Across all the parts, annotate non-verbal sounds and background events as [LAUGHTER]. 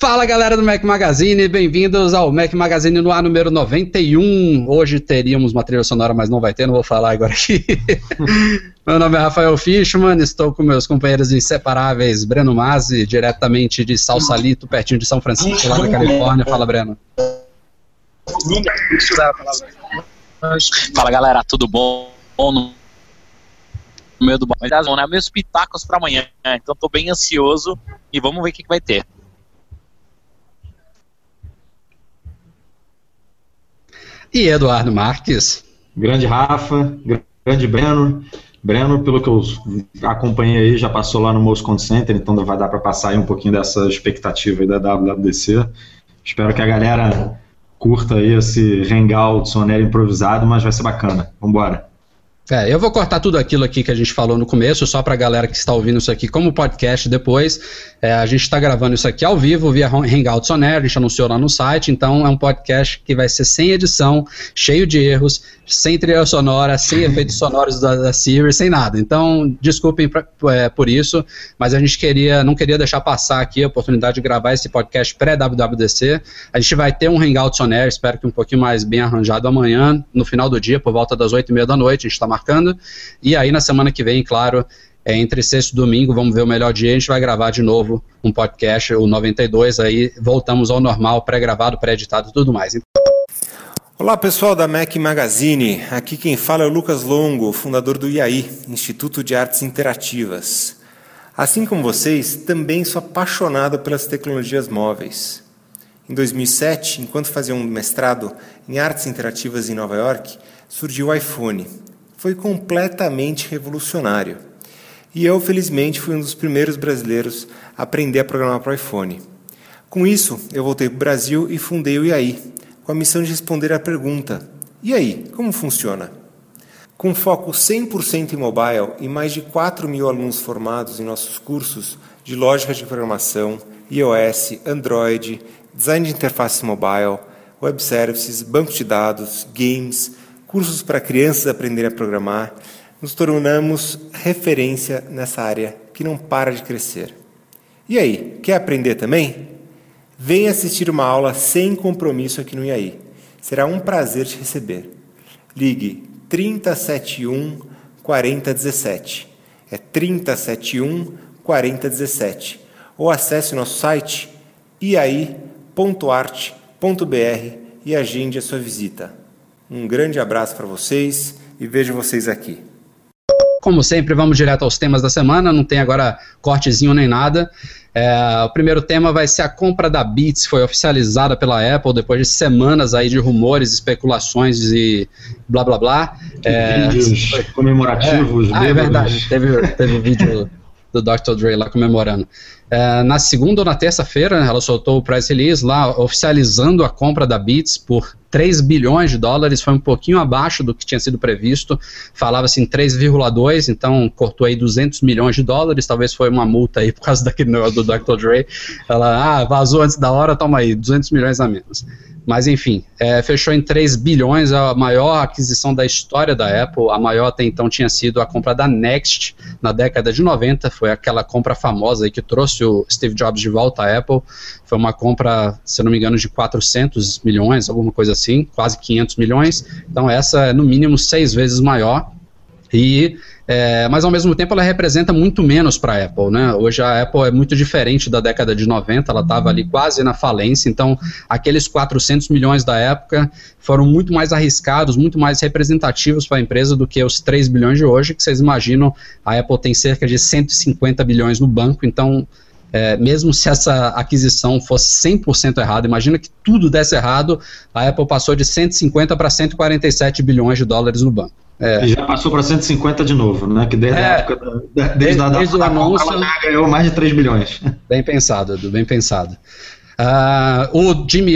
Fala galera do Mac Magazine, bem-vindos ao Mac Magazine no ar número 91. Hoje teríamos uma trilha sonora, mas não vai ter, não vou falar agora aqui. [LAUGHS] Meu nome é Rafael Fishman, estou com meus companheiros inseparáveis, Breno Mazzi, diretamente de Salsalito, pertinho de São Francisco, lá na Califórnia. Fala, Breno. Fala galera, tudo bom? no meio do Mas né? Meus pitacos para amanhã. Então tô bem ansioso e vamos ver o que, que vai ter. E Eduardo Marques. Grande Rafa, grande Breno. Breno, pelo que eu acompanhei aí, já passou lá no Moscone Center, então vai dar para passar aí um pouquinho dessa expectativa aí da WWDC. Espero que a galera curta aí esse hangout soneiro improvisado, mas vai ser bacana. Vambora. É, eu vou cortar tudo aquilo aqui que a gente falou no começo, só para a galera que está ouvindo isso aqui como podcast depois. É, a gente está gravando isso aqui ao vivo via Hangouts On Air, a gente anunciou lá no site, então é um podcast que vai ser sem edição, cheio de erros, sem trilha sonora, sem efeitos [LAUGHS] sonoros da, da Siri, sem nada. Então, desculpem pra, é, por isso, mas a gente queria, não queria deixar passar aqui a oportunidade de gravar esse podcast pré-WWDC. A gente vai ter um Hangouts On Air, espero que um pouquinho mais bem arranjado amanhã, no final do dia, por volta das 8 e meia da noite, a gente está marcando. E aí, na semana que vem, claro, é, entre sexto e domingo, vamos ver o melhor dia, a gente vai gravar de novo um podcast, o 92, aí voltamos ao normal, pré-gravado, pré-editado e tudo mais. Olá pessoal da Mac Magazine, aqui quem fala é o Lucas Longo, fundador do IAI, Instituto de Artes Interativas. Assim como vocês, também sou apaixonado pelas tecnologias móveis. Em 2007, enquanto fazia um mestrado em artes interativas em Nova York, surgiu o iPhone. Foi completamente revolucionário. E eu, felizmente, fui um dos primeiros brasileiros a aprender a programar para o iPhone. Com isso, eu voltei para o Brasil e fundei o IAI, com a missão de responder à pergunta: e aí, como funciona? Com foco 100% em mobile e mais de 4 mil alunos formados em nossos cursos de lógica de programação, iOS, Android, design de interface mobile, web services, banco de dados, games, cursos para crianças aprenderem a programar, nos tornamos referência nessa área que não para de crescer. E aí, quer aprender também? Venha assistir uma aula sem compromisso aqui no IAI. Será um prazer te receber. Ligue 3071 4017. É 3071 4017. Ou acesse nosso site iai.art.br e agende a sua visita. Um grande abraço para vocês e vejo vocês aqui. Como sempre, vamos direto aos temas da semana, não tem agora cortezinho nem nada. É, o primeiro tema vai ser a compra da Beats, foi oficializada pela Apple depois de semanas aí de rumores, especulações e blá blá blá. É, vídeos [LAUGHS] comemorativos. É, ah, é verdade, teve, teve vídeo do Dr. Dre lá comemorando. É, na segunda ou na terça-feira, ela soltou o press release lá, oficializando a compra da Beats por 3 bilhões de dólares, foi um pouquinho abaixo do que tinha sido previsto, falava-se em 3,2, então cortou aí 200 milhões de dólares, talvez foi uma multa aí por causa daquele do Dr. Dre, ela, ah, vazou antes da hora, toma aí, 200 milhões a menos. Mas enfim, é, fechou em 3 bilhões, a maior aquisição da história da Apple. A maior até então tinha sido a compra da Next na década de 90, foi aquela compra famosa aí que trouxe o Steve Jobs de volta à Apple. Foi uma compra, se não me engano, de 400 milhões, alguma coisa assim, quase 500 milhões. Então essa é no mínimo seis vezes maior. E é, mas ao mesmo tempo ela representa muito menos para a Apple, né? Hoje a Apple é muito diferente da década de 90, ela estava ali quase na falência, então aqueles 400 milhões da época foram muito mais arriscados, muito mais representativos para a empresa do que os 3 bilhões de hoje, que vocês imaginam, a Apple tem cerca de 150 bilhões no banco, então é, mesmo se essa aquisição fosse 100% errada, imagina que tudo desse errado, a Apple passou de 150 para 147 bilhões de dólares no banco. É. E já passou para 150 de novo, né? Que desde é, a época da, desde, desde, a, desde o anúncio, ela ganhou mais de 3 bilhões. [LAUGHS] Bem pensado, Edu, bem pensado. Uh, o Jimmy,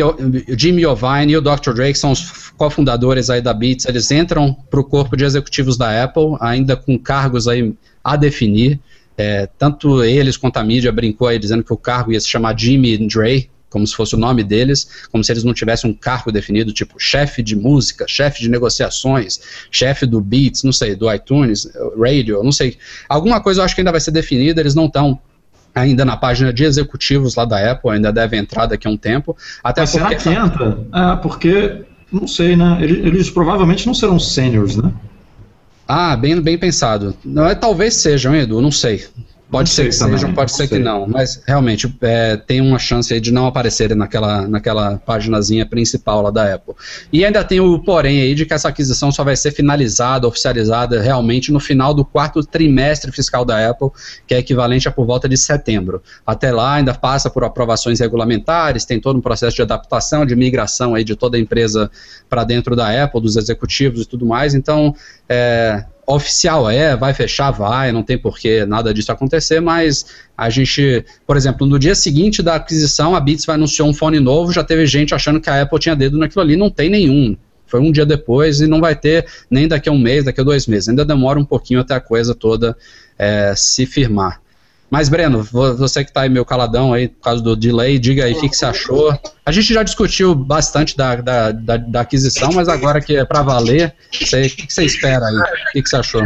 Jimmy Iovine e o Dr. Drake são os cofundadores aí da Beats, eles entram para o corpo de executivos da Apple, ainda com cargos aí a definir. É, tanto eles quanto a mídia brincou aí dizendo que o cargo ia se chamar Jimmy Dre, como se fosse o nome deles, como se eles não tivessem um cargo definido, tipo chefe de música, chefe de negociações, chefe do Beats, não sei, do iTunes, Radio, não sei. Alguma coisa eu acho que ainda vai ser definida, eles não estão ainda na página de executivos lá da Apple, ainda deve entrar daqui a um tempo. Até Mas porque... será que entra? É, porque, não sei, né? Eles, eles provavelmente não serão seniors, né? Ah, bem, bem pensado. Não, é, talvez sejam, Edu, não sei. Pode ser que também. sejam, pode não ser que não, mas realmente é, tem uma chance de não aparecerem naquela, naquela paginazinha principal lá da Apple. E ainda tem o porém aí de que essa aquisição só vai ser finalizada, oficializada realmente no final do quarto trimestre fiscal da Apple, que é equivalente a por volta de setembro. Até lá ainda passa por aprovações regulamentares, tem todo um processo de adaptação, de migração aí de toda a empresa para dentro da Apple, dos executivos e tudo mais. Então, é, oficial é, vai fechar, vai, não tem porquê nada disso acontecer, mas a gente, por exemplo, no dia seguinte da aquisição, a Beats vai anunciar um fone novo, já teve gente achando que a Apple tinha dedo naquilo ali, não tem nenhum. Foi um dia depois e não vai ter nem daqui a um mês, daqui a dois meses. Ainda demora um pouquinho até a coisa toda é, se firmar. Mas, Breno, você que está aí meio caladão aí por causa do delay, diga aí o que, que, você achou. A gente já discutiu bastante da, da, da, da aquisição, mas agora que é para valer, o que, que, você espera aí? O que, que você achou?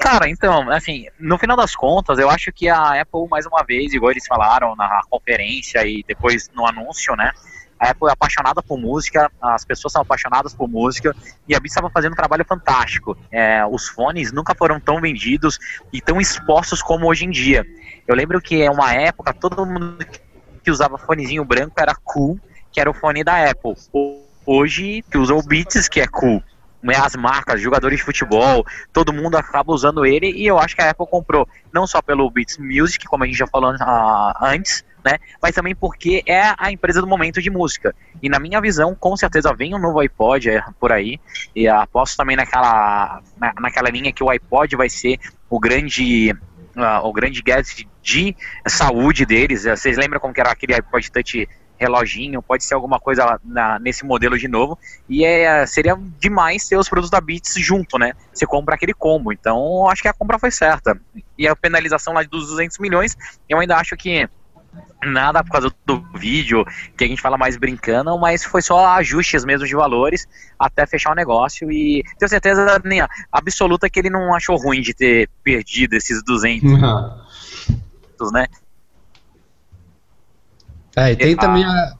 Cara, então, assim, no final das contas, eu acho que a Apple, mais uma vez, igual eles falaram na conferência e depois no anúncio, né? A Apple é apaixonada por música, as pessoas são apaixonadas por música e a Beats estava fazendo um trabalho fantástico. É, os fones nunca foram tão vendidos e tão expostos como hoje em dia. Eu lembro que é uma época todo mundo que usava fonezinho branco era cool, que era o fone da Apple. Hoje que usa o Beats que é cool as marcas, jogadores de futebol, todo mundo acaba usando ele e eu acho que a Apple comprou não só pelo Beats Music, como a gente já falou uh, antes, né? Mas também porque é a empresa do momento de música. E na minha visão, com certeza vem um novo iPod é, por aí. E aposto também naquela, na, naquela linha que o iPod vai ser o grande uh, o grande gadget de saúde deles. Vocês lembram como era aquele iPod Touch reloginho? Pode ser alguma coisa na, nesse modelo de novo. E é, seria demais ter os produtos da Beats junto, né? Você compra aquele combo. Então, acho que a compra foi certa. E a penalização lá dos 200 milhões, eu ainda acho que nada por causa do vídeo, que a gente fala mais brincando, mas foi só ajustes mesmo de valores até fechar o negócio e tenho certeza né, absoluta que ele não achou ruim de ter perdido esses 200, uhum. né? É, e tem ah. também a...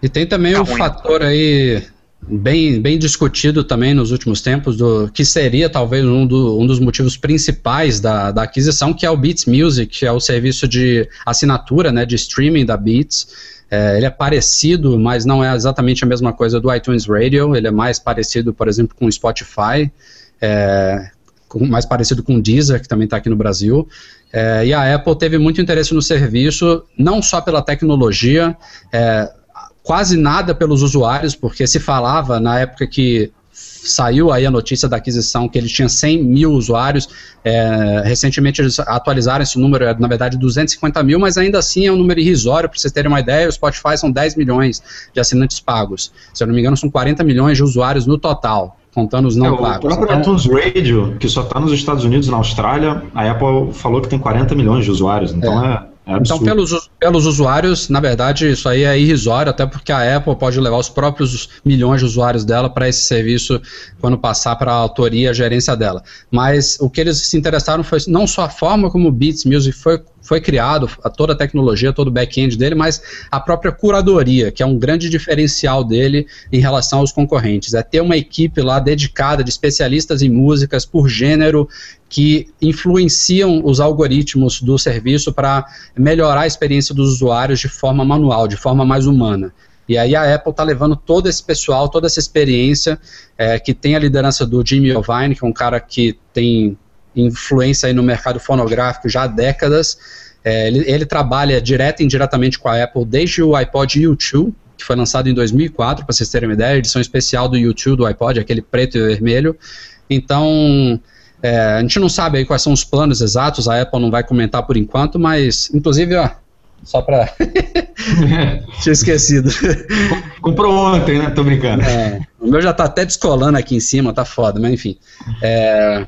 E tem também tá o ruim. fator aí bem, bem discutido também nos últimos tempos, do que seria talvez um, do, um dos motivos principais da, da aquisição, que é o Beats Music, que é o serviço de assinatura, né, de streaming da Beats. É, ele é parecido, mas não é exatamente a mesma coisa do iTunes Radio, ele é mais parecido, por exemplo, com o Spotify, é, com, mais parecido com o Deezer, que também está aqui no Brasil. É, e a Apple teve muito interesse no serviço, não só pela tecnologia, é, quase nada pelos usuários, porque se falava na época que saiu aí a notícia da aquisição que ele tinha 100 mil usuários. É, recentemente eles atualizaram esse número, é, na verdade 250 mil, mas ainda assim é um número irrisório, para vocês terem uma ideia, o Spotify são 10 milhões de assinantes pagos. Se eu não me engano, são 40 milhões de usuários no total. Contando os não é, pagos. O próprio então, iTunes Radio, que só está nos Estados Unidos e na Austrália, a Apple falou que tem 40 milhões de usuários. Então é, então, pelos, pelos usuários, na verdade, isso aí é irrisório, até porque a Apple pode levar os próprios milhões de usuários dela para esse serviço quando passar para a autoria e a gerência dela. Mas o que eles se interessaram foi não só a forma como o Beats Music foi foi criado, a toda a tecnologia, todo o back-end dele, mas a própria curadoria, que é um grande diferencial dele em relação aos concorrentes. É ter uma equipe lá dedicada de especialistas em músicas por gênero que influenciam os algoritmos do serviço para melhorar a experiência dos usuários de forma manual, de forma mais humana. E aí a Apple está levando todo esse pessoal, toda essa experiência, é, que tem a liderança do Jimmy Iovine, que é um cara que tem influência aí no mercado fonográfico já há décadas. É, ele, ele, trabalha direto e indiretamente com a Apple desde o iPod U2, que foi lançado em 2004, para vocês terem uma ideia, edição especial do U2 do iPod, aquele preto e vermelho. Então, É, a gente não sabe aí quais são os planos exatos, a Apple não vai comentar por enquanto, mas inclusive, ó, só para [LAUGHS] tinha esquecido. Comprou ontem, né? Tô brincando. É, o meu já tá até descolando aqui em cima, tá foda, mas enfim. É,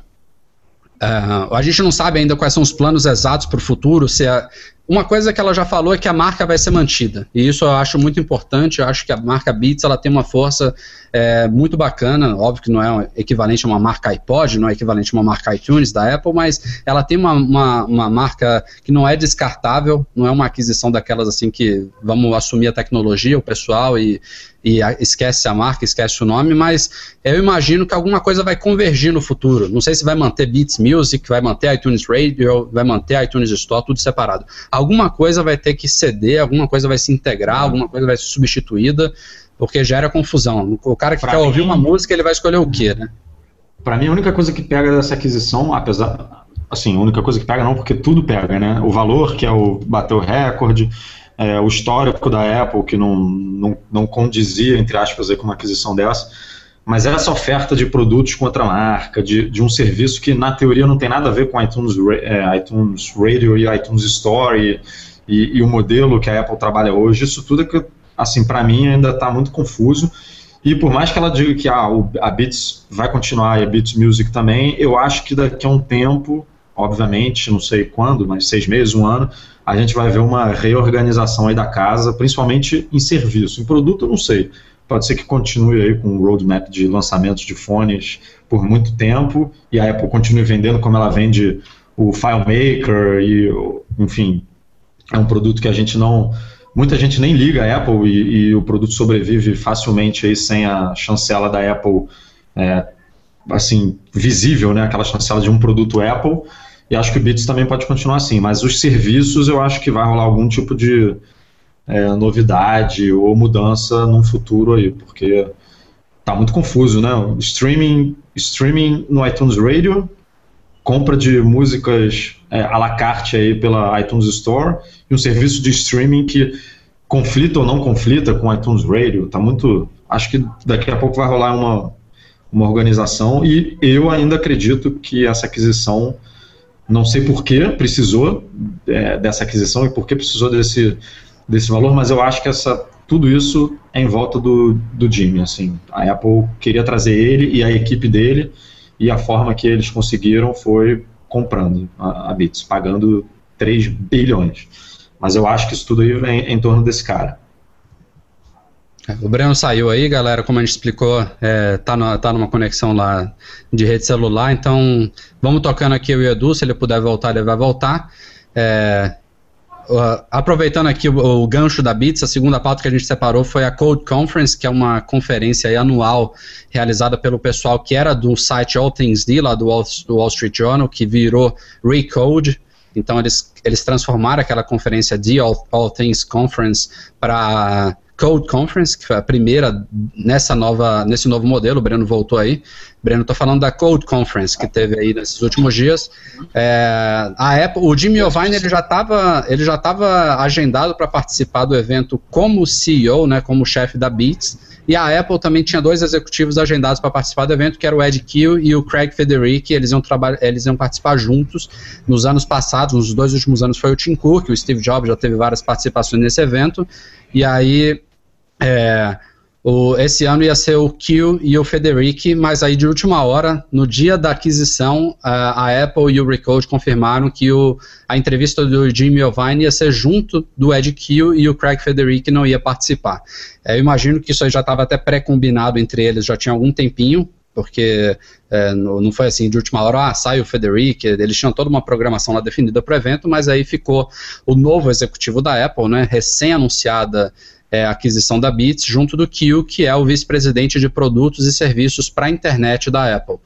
Uh, a gente não sabe ainda quais são os planos exatos para o futuro. Se a, uma coisa que ela já falou é que a marca vai ser mantida. E isso eu acho muito importante. Eu acho que a marca Beats ela tem uma força é, muito bacana. Óbvio que não é equivalente a uma marca iPod, não é equivalente a uma marca iTunes da Apple, mas ela tem uma, uma, uma marca que não é descartável, não é uma aquisição daquelas assim que vamos assumir a tecnologia, o pessoal e, e a, esquece a marca, esquece o nome, mas eu imagino que alguma coisa vai convergir no futuro. Não sei se vai manter Beats Music, vai manter iTunes Radio, vai manter iTunes Store, tudo separado. Alguma coisa vai ter que ceder, alguma coisa vai se integrar, alguma coisa vai ser substituída, porque gera confusão. O cara que pra quer mim, ouvir uma música, ele vai escolher o quê, né? Para mim, a única coisa que pega dessa aquisição, apesar. Assim, a única coisa que pega não, porque tudo pega, né? O valor, que é o bater o recorde, é, o histórico da Apple, que não, não, não condizia, entre aspas, aí, com uma aquisição dessa, mas essa oferta de produtos com outra marca, de, de um serviço que na teoria não tem nada a ver com iTunes, é, iTunes Radio e iTunes Store e, e, e, o modelo que a Apple trabalha hoje, isso tudo é que, assim, para mim ainda está muito confuso. E por mais que ela diga que ah, a Beats vai continuar e a Beats Music também, eu acho que daqui a um tempo, obviamente, não sei quando, mas seis meses, um ano, a gente vai ver uma reorganização aí da casa, principalmente em serviço. Em produto, eu não sei. Pode ser que continue aí com o roadmap de lançamentos de fones por muito tempo e a Apple continue vendendo como ela vende o FileMaker e, enfim, é um produto que a gente não muita gente nem liga a Apple e, e, o produto sobrevive facilmente aí sem a chancela da Apple é, assim visível, né? Aquela chancela de um produto Apple. E acho que o Bits também pode continuar assim, mas os serviços eu acho que vai rolar algum tipo de é, novidade ou mudança num futuro aí, porque tá muito confuso, né? Streaming, streaming no iTunes Radio, compra de músicas é, à la carte aí pela iTunes Store e um serviço de streaming que conflita ou não conflita com iTunes Radio. Tá muito. Acho que daqui a pouco vai rolar uma, uma organização e eu ainda acredito que essa aquisição não sei por que precisou é, dessa aquisição e por que precisou desse, desse valor, mas eu acho que essa, tudo isso é em volta do, do Jimmy. Assim. A Apple queria trazer ele e a equipe dele, e a forma que eles conseguiram foi comprando a, a Bits, pagando 3 bilhões. Mas eu acho que isso tudo aí vem em torno desse cara. O Breno saiu aí, galera, como a gente explicou, é, tá, no, tá numa conexão lá de rede celular, então vamos tocando aqui o Edu, se ele puder voltar, ele vai voltar. É, uh, aproveitando aqui o, o, gancho da Bits, a segunda pauta que a gente separou foi a Code Conference, que é uma conferência anual realizada pelo pessoal que era do site All Things D, lá do Wall, do Wall Street Journal, que virou Recode, então eles, eles transformaram aquela conferência de All, All Things Conference para Code Conference, que foi a primeira nessa nova, nesse novo modelo, o Breno voltou aí. Breno, estou falando da Code Conference que teve aí nesses últimos dias. É, a Apple, o Jimmy Iovine ele já estava ele já estava agendado para participar do evento como CEO, né, como chefe da Beats. E a Apple também tinha dois executivos agendados para participar do evento, que era o Ed Kill e o Craig Federici. Eles iam, eles iam participar juntos nos anos passados, nos dois últimos anos foi o Tim Cook, o Steve Jobs já teve várias participações nesse evento. E aí é, o, esse ano ia ser o Kill e o Federici, mas aí de última hora, no dia da aquisição, a, a Apple e o Recode confirmaram que o, a entrevista do Jimmy Iovine ia ser junto do Ed Kill e o Craig Federici não ia participar. É, eu imagino que isso aí já estava até pré-combinado entre eles, já tinha algum tempinho, porque é, não foi assim de última hora, ah, sai o Federici, eles tinham toda uma programação lá definida para o evento, mas aí ficou o novo executivo da Apple, né, recém-anunciada é, aquisição da Beats, junto do Kill, que é o vice-presidente de produtos e serviços para a internet da Apple.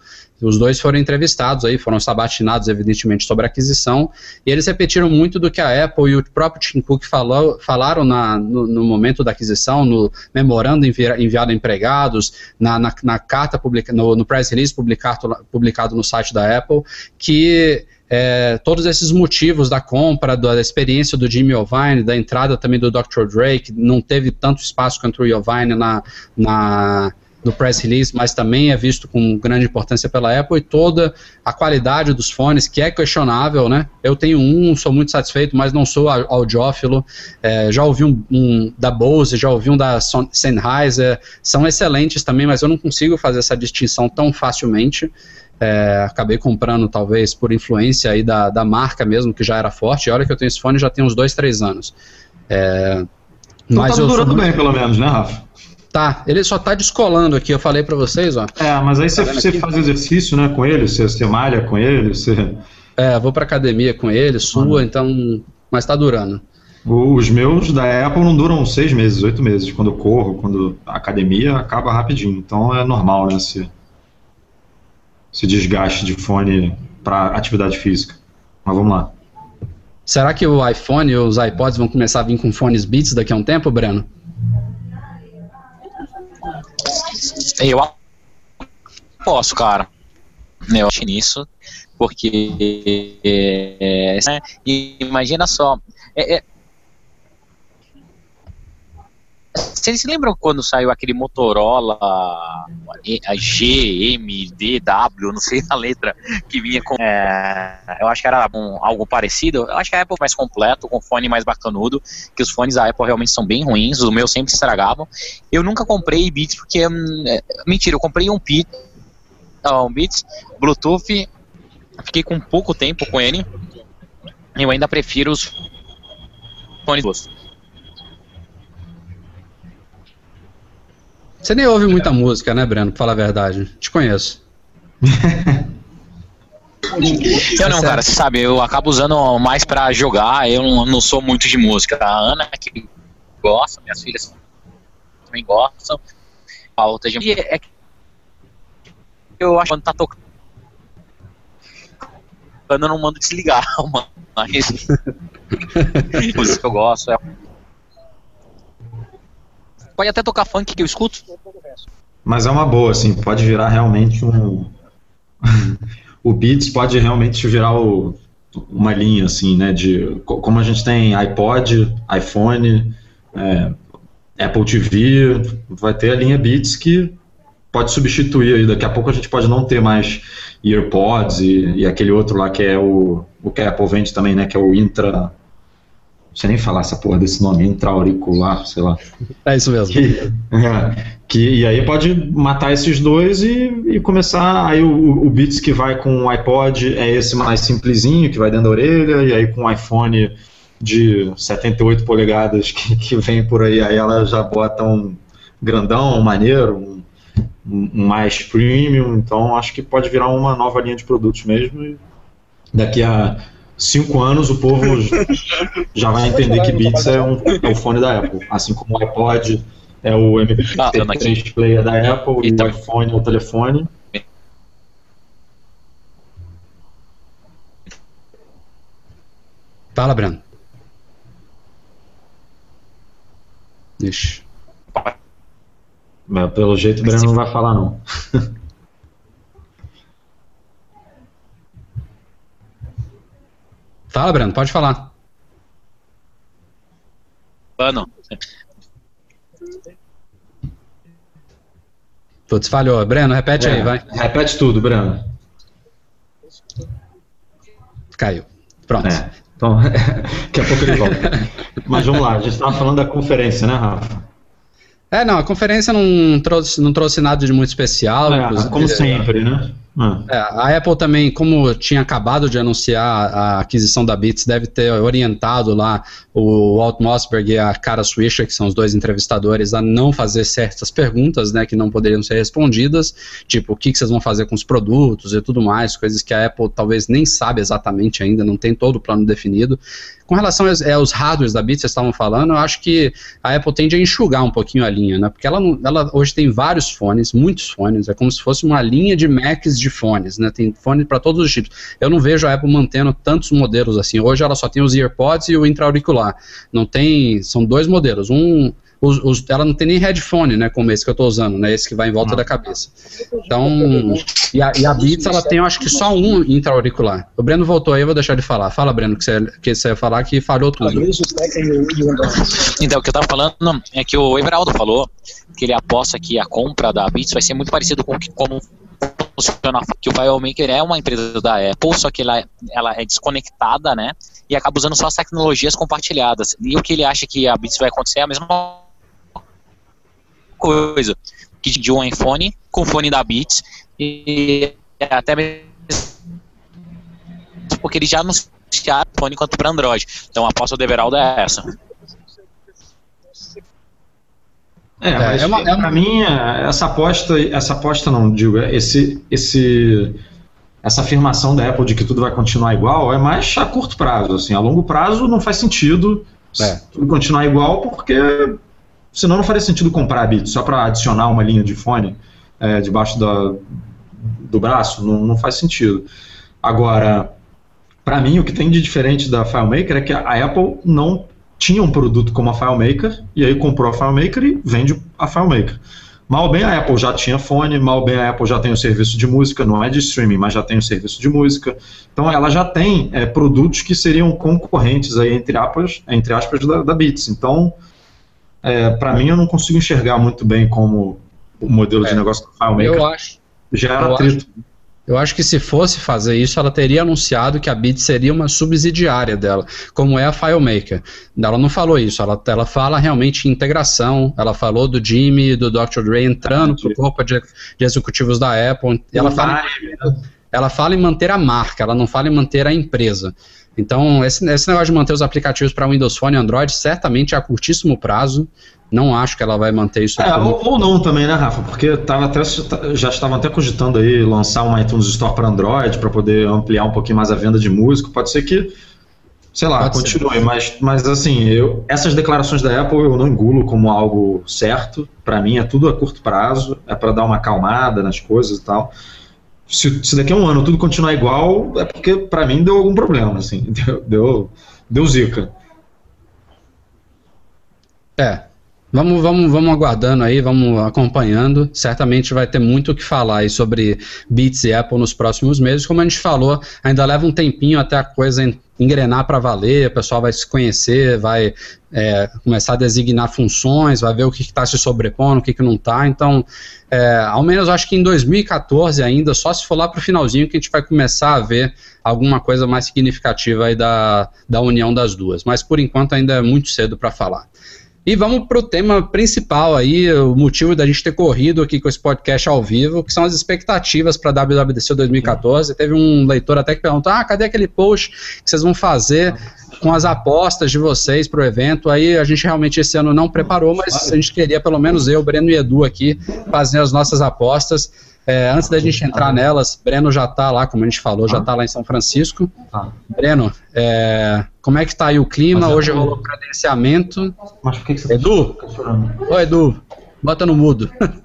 Os dois foram entrevistados aí, foram sabatinados, evidentemente, sobre a aquisição, e eles repetiram muito do que a Apple e o próprio Tim Cook falou, falaram na, no, no, momento da aquisição, no memorando envi enviado a empregados, na, na, na carta publica, no, no press release publicado, publicado no site da Apple, que é, todos esses motivos da compra, da experiência do Jimmy Iovine, da entrada também do Dr. Dre, que não teve tanto espaço quanto o Iovine na, na do press release, mas também é visto com grande importância pela Apple e toda a qualidade dos fones, que é questionável, né? Eu tenho um, sou muito satisfeito, mas não sou audiófilo. É, já ouvi um, um, da Bose, já ouvi um da Sennheiser, são excelentes também, mas eu não consigo fazer essa distinção tão facilmente. É, acabei comprando, talvez, por influência aí da, da marca mesmo, que já era forte. E olha que eu tenho esse fone já tem uns dois, três anos. É, então mas tá durando bem, pelo menos, né, Rafa? Tá, ele só tá descolando aqui, eu falei para vocês, ó. É, mas aí tá você, você faz exercício, né, com ele, você, você malha com ele, você... É, vou pra academia com ele, sua, então... Mas tá durando. Os meus da Apple não duram seis meses, oito meses. Quando eu corro, quando a academia acaba rapidinho. Então é normal, né, esse, esse desgaste de fone para atividade física. Mas vamos lá. Será que o iPhone e os iPods vão começar a vir com fones Beats daqui a um tempo, Breno? Eu posso, cara. Eu acho nisso, porque é, é, imagina só, é, é, vocês se lembram quando saiu aquele Motorola a GMDW, não sei [LAUGHS] a letra, que vinha com. É, eu acho que era um, algo parecido. Eu acho que a Apple mais completo, com fone mais bacanudo, que os fones da Apple realmente são bem ruins, os meus sempre estragavam. Eu nunca comprei Beats porque. Hum, é, mentira, eu comprei um Beats, um Beats Bluetooth, fiquei com pouco tempo com ele. Eu ainda prefiro os fones Você nem ouve muita música, né, Breno? Pra falar a verdade. Te conheço. [LAUGHS] eu não, cara, você sabe, eu acabo usando mais pra jogar, eu não, não sou muito de música. A Ana que gosta, minhas filhas também gostam. A outra gente. É que eu acho que quando tá tocando. Eu não mando desligar, [LAUGHS] mas. [LAUGHS] música que eu gosto é Pode até tocar funk que eu escuto. Mas é uma boa, assim, pode virar realmente um. [LAUGHS] o Beats pode realmente virar o... uma linha, assim, né? De como a gente tem iPod, iPhone, é, Apple TV, vai ter a linha Beats que pode substituir aí. Daqui a pouco a gente pode não ter mais EarPods e, e aquele outro lá que é o, o que a Apple vende também, né? Que é o Intra sei nem falar essa porra desse nome, intra-auricular, sei lá. É isso mesmo. Que, é, que, e aí pode matar esses dois e, e começar. Aí o, o Beats que vai com o iPod é esse mais simplesinho, que vai dentro da orelha, e aí com o iPhone de 78 polegadas que, que vem por aí, aí ela já bota um grandão, um maneiro, um, um mais premium, então acho que pode virar uma nova linha de produtos mesmo. E daqui a cinco anos o povo [LAUGHS] já vai entender que Beats é, um, é o fone da Apple, assim como o iPod é o MP3 ah, player da Apple e então, o iPhone é o telefone. Fala, Breno. Ixi. Pelo jeito o Breno não vai falar não. [LAUGHS] Fala, Breno, pode falar. Mano. Putz, falhou. Breno, repete é, aí, vai. Repete tudo, Breno. Caiu. Pronto. É, então, [LAUGHS] daqui a pouco ele volta. [LAUGHS] Mas vamos lá, a gente estava falando da conferência, né, Rafa? É, não, a conferência não trouxe, não trouxe nada de muito especial. É, como sempre, né? Ah. É, a Apple também, como tinha acabado de anunciar a aquisição da Beats, deve ter orientado lá o Walt Mossberg e a Cara Swisher, que são os dois entrevistadores, a não fazer certas perguntas, né, que não poderiam ser respondidas, tipo, o que, que vocês vão fazer com os produtos e tudo mais, coisas que a Apple talvez nem sabe exatamente ainda, não tem todo o plano definido. Com relação aos, é, aos hardwares da Beats, vocês estavam falando, eu acho que a Apple tende a enxugar um pouquinho a linha, né, porque ela, ela hoje tem vários fones, muitos fones, é como se fosse uma linha de Macs fones, né? Tem fone para todos os tipos. Eu não vejo a Apple mantendo tantos modelos assim. Hoje ela só tem os EarPods e o intra-auricular. Não tem, são dois modelos. Um os, os, ela não tem nem headphone, né, como esse que eu estou usando, né, esse que vai em volta da cabeça. Então, e a, e a Beats, ela tem, eu acho que só um intra-auricular. O Breno voltou aí, eu vou deixar de falar. Fala, Breno, que você, que você ia falar que falhou tudo. Então, o que eu estava falando é que o Everaldo falou que ele aposta que a compra da Beats vai ser muito parecido com como funciona que o FileMaker é uma empresa da Apple, só que ela, ela é desconectada, né? E acaba usando só as tecnologias compartilhadas. E o que ele acha que a Beats vai acontecer é a mesma coisa. Que de um iPhone com o fone da Beats e até mesmo porque eles já anunciaram o fone quanto para Android. Então a aposta do Everaldo é essa. É, é, mas é uma, é pra mim, essa aposta, essa aposta não, digo, esse, esse, essa afirmação da Apple de que tudo vai continuar igual é mais a curto prazo, assim, a longo prazo não faz sentido é. tudo continuar igual, porque senão não faria sentido comprar a Bit só para adicionar uma linha de fone é, debaixo da, do braço, não, não faz sentido. Agora, para mim, o que tem de diferente da FileMaker é que a Apple não tinha um produto como a FileMaker, e aí comprou a FileMaker e vende a FileMaker. Mal bem a Apple já tinha fone, mal bem a Apple já tem o serviço de música, não é de streaming, mas já tem o serviço de música. Então ela já tem é, produtos que seriam concorrentes aí, entre aspas, entre aspas da, da Beats. Então, é, para mim, eu não consigo enxergar muito bem como o modelo é, de negócio da FileMaker. Eu acho. Já era atrito. Acho. Eu acho que se fosse fazer isso, ela teria anunciado que a Bit seria uma subsidiária dela, como é a FileMaker. Ela não falou isso, ela, ela fala realmente em integração, ela falou do Jimmy e do Dr. Dre entrando para o corpo de, de, executivos da Apple, ela fala, ela fala em manter a marca, ela não fala em manter a empresa. Então, esse, esse negócio de manter os aplicativos para Windows Phone e Android certamente é a curtíssimo prazo. Não acho que ela vai manter isso. É, ou, ou, não também, né, Rafa? Porque tava até, já estavam até cogitando aí lançar uma iTunes Store para Android para poder ampliar um pouquinho mais a venda de música. Pode ser que, sei lá, Pode continue. Mas, mas assim, eu, essas declarações da Apple eu não engulo como algo certo. Para mim é tudo a curto prazo, é para dar uma acalmada nas coisas e tal. Se, se, daqui a um ano tudo continuar igual, é porque para mim deu algum problema, assim, [LAUGHS] deu, deu, deu zica. É, Vamos, vamos, vamos aguardando aí, vamos acompanhando. Certamente vai ter muito o que falar aí sobre Beats e Apple nos próximos meses. Como a gente falou, ainda leva um tempinho até a coisa engrenar para valer, o pessoal vai se conhecer, vai é, começar a designar funções, vai ver o que está se sobrepondo, o que, que não está. Então, é, ao menos acho que em 2014 ainda, só se for lá para o finalzinho que a gente vai começar a ver alguma coisa mais significativa aí da, da união das duas. Mas por enquanto ainda é muito cedo para falar. E vamos para o tema principal aí, o motivo da gente ter corrido aqui com esse podcast ao vivo, que são as expectativas para a WWDC 2014. Teve um leitor até que perguntou: ah, cadê aquele post que vocês vão fazer com as apostas de vocês para o evento? Aí a gente realmente esse ano não preparou, mas a gente queria, pelo menos eu, Breno e Edu aqui, fazer as nossas apostas. É, antes da gente entrar nelas, Breno já está lá, como a gente falou, já está lá em São Francisco. Breno, é, como é que está aí o clima? Hoje rolou credenciamento. Mas por que, que você Edu? Tá Oi, Edu, bota no mudo. [LAUGHS]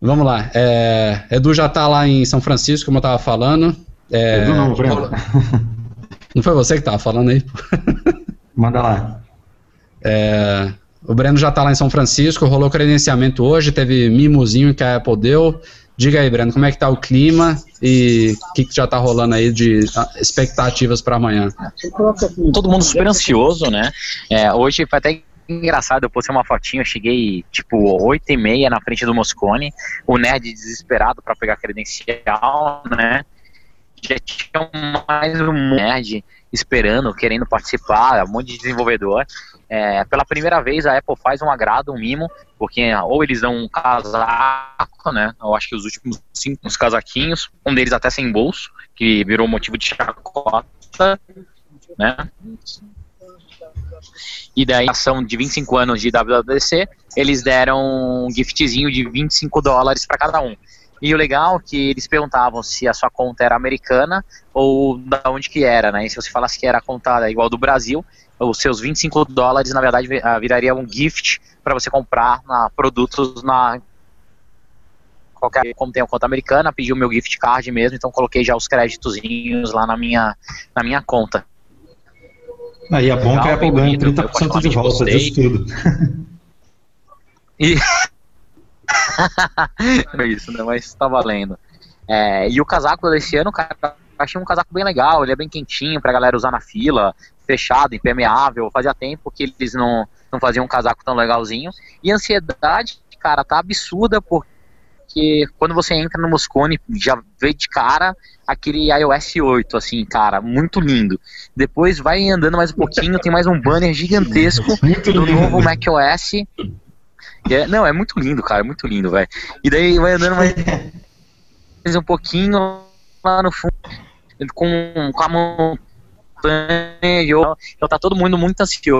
Vamos lá. É, Edu já está lá em São Francisco, como eu estava falando. É, Edu não, Breno. Não foi você que estava falando aí? Manda lá. É, o Breno já está lá em São Francisco, rolou credenciamento hoje, teve mimozinho que a Apple deu. Diga aí, Breno, como é que tá o clima e o que, que, já tá rolando aí de expectativas para amanhã? Todo mundo super ansioso, né? É, hoje foi até engraçado, eu postei uma fotinha, eu cheguei tipo 8 e meia na frente do Moscone, o nerd desesperado para pegar credencial, né? Já tinha mais um nerd esperando, querendo participar, um monte de desenvolvedor. É, pela primeira vez a Apple faz um agrado, um mimo, porque ou eles dão um casaco, né? Eu acho que os últimos cinco uns casaquinhos, um deles até sem bolso, que virou motivo de chacota, né? E daí, ação de 25 anos de WWDC, eles deram um giftzinho de 25 dólares para cada um. E o legal é que eles perguntavam se a sua conta era americana ou da onde que era, né? E se você falasse que era a conta igual do Brasil, os seus 25 dólares, na verdade, ah, viraria um gift para você comprar na, produtos na qualquer, como tem a conta americana, pedi o meu gift card mesmo, então coloquei já os créditozinhos lá na minha, na minha conta. Aí é bom que a Apple ganha 30% de volta disso tudo. E... [LAUGHS] é isso, né? Mas tá valendo. É, e o casaco desse ano, cara, achei um casaco bem legal, ele é bem quentinho pra galera usar na fila, fechado, impermeável. Fazia tempo que eles não, não faziam um casaco tão legalzinho. E a ansiedade, cara, tá absurda porque quando você entra no Moscone, já vê de cara aquele iOS 8, assim, cara, muito lindo. Depois vai andando mais um pouquinho, tem mais um banner gigantesco do novo macOS. É, não, é muito lindo, cara, muito lindo, velho. E daí vai andando mais [LAUGHS] um pouquinho lá no fundo, com, com a montanha, então tá todo mundo muito ansioso.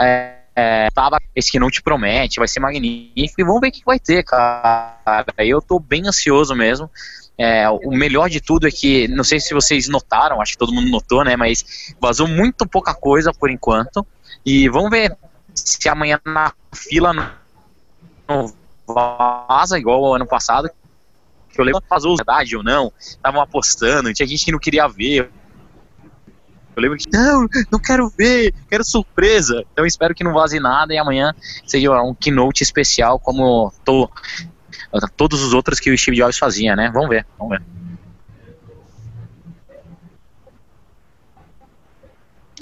É, é, tava esse que não te promete, vai ser magnífico, e vamos ver o que vai ter, cara. Eu tô bem ansioso mesmo. É, o melhor de tudo é que, não sei se vocês notaram, acho que todo mundo notou, né? Mas vazou muito pouca coisa por enquanto. E vamos ver se amanhã na fila não vaza igual o ano passado. Que eu lembro vazou verdade ou não, estavam apostando, tinha gente que não queria ver. Eu lembro que, não, não quero ver, quero surpresa. Então espero que não vaze nada e amanhã seja um keynote especial como tô, todos os outros que o Steve Jobs fazia, né? Vamos ver, vamos ver.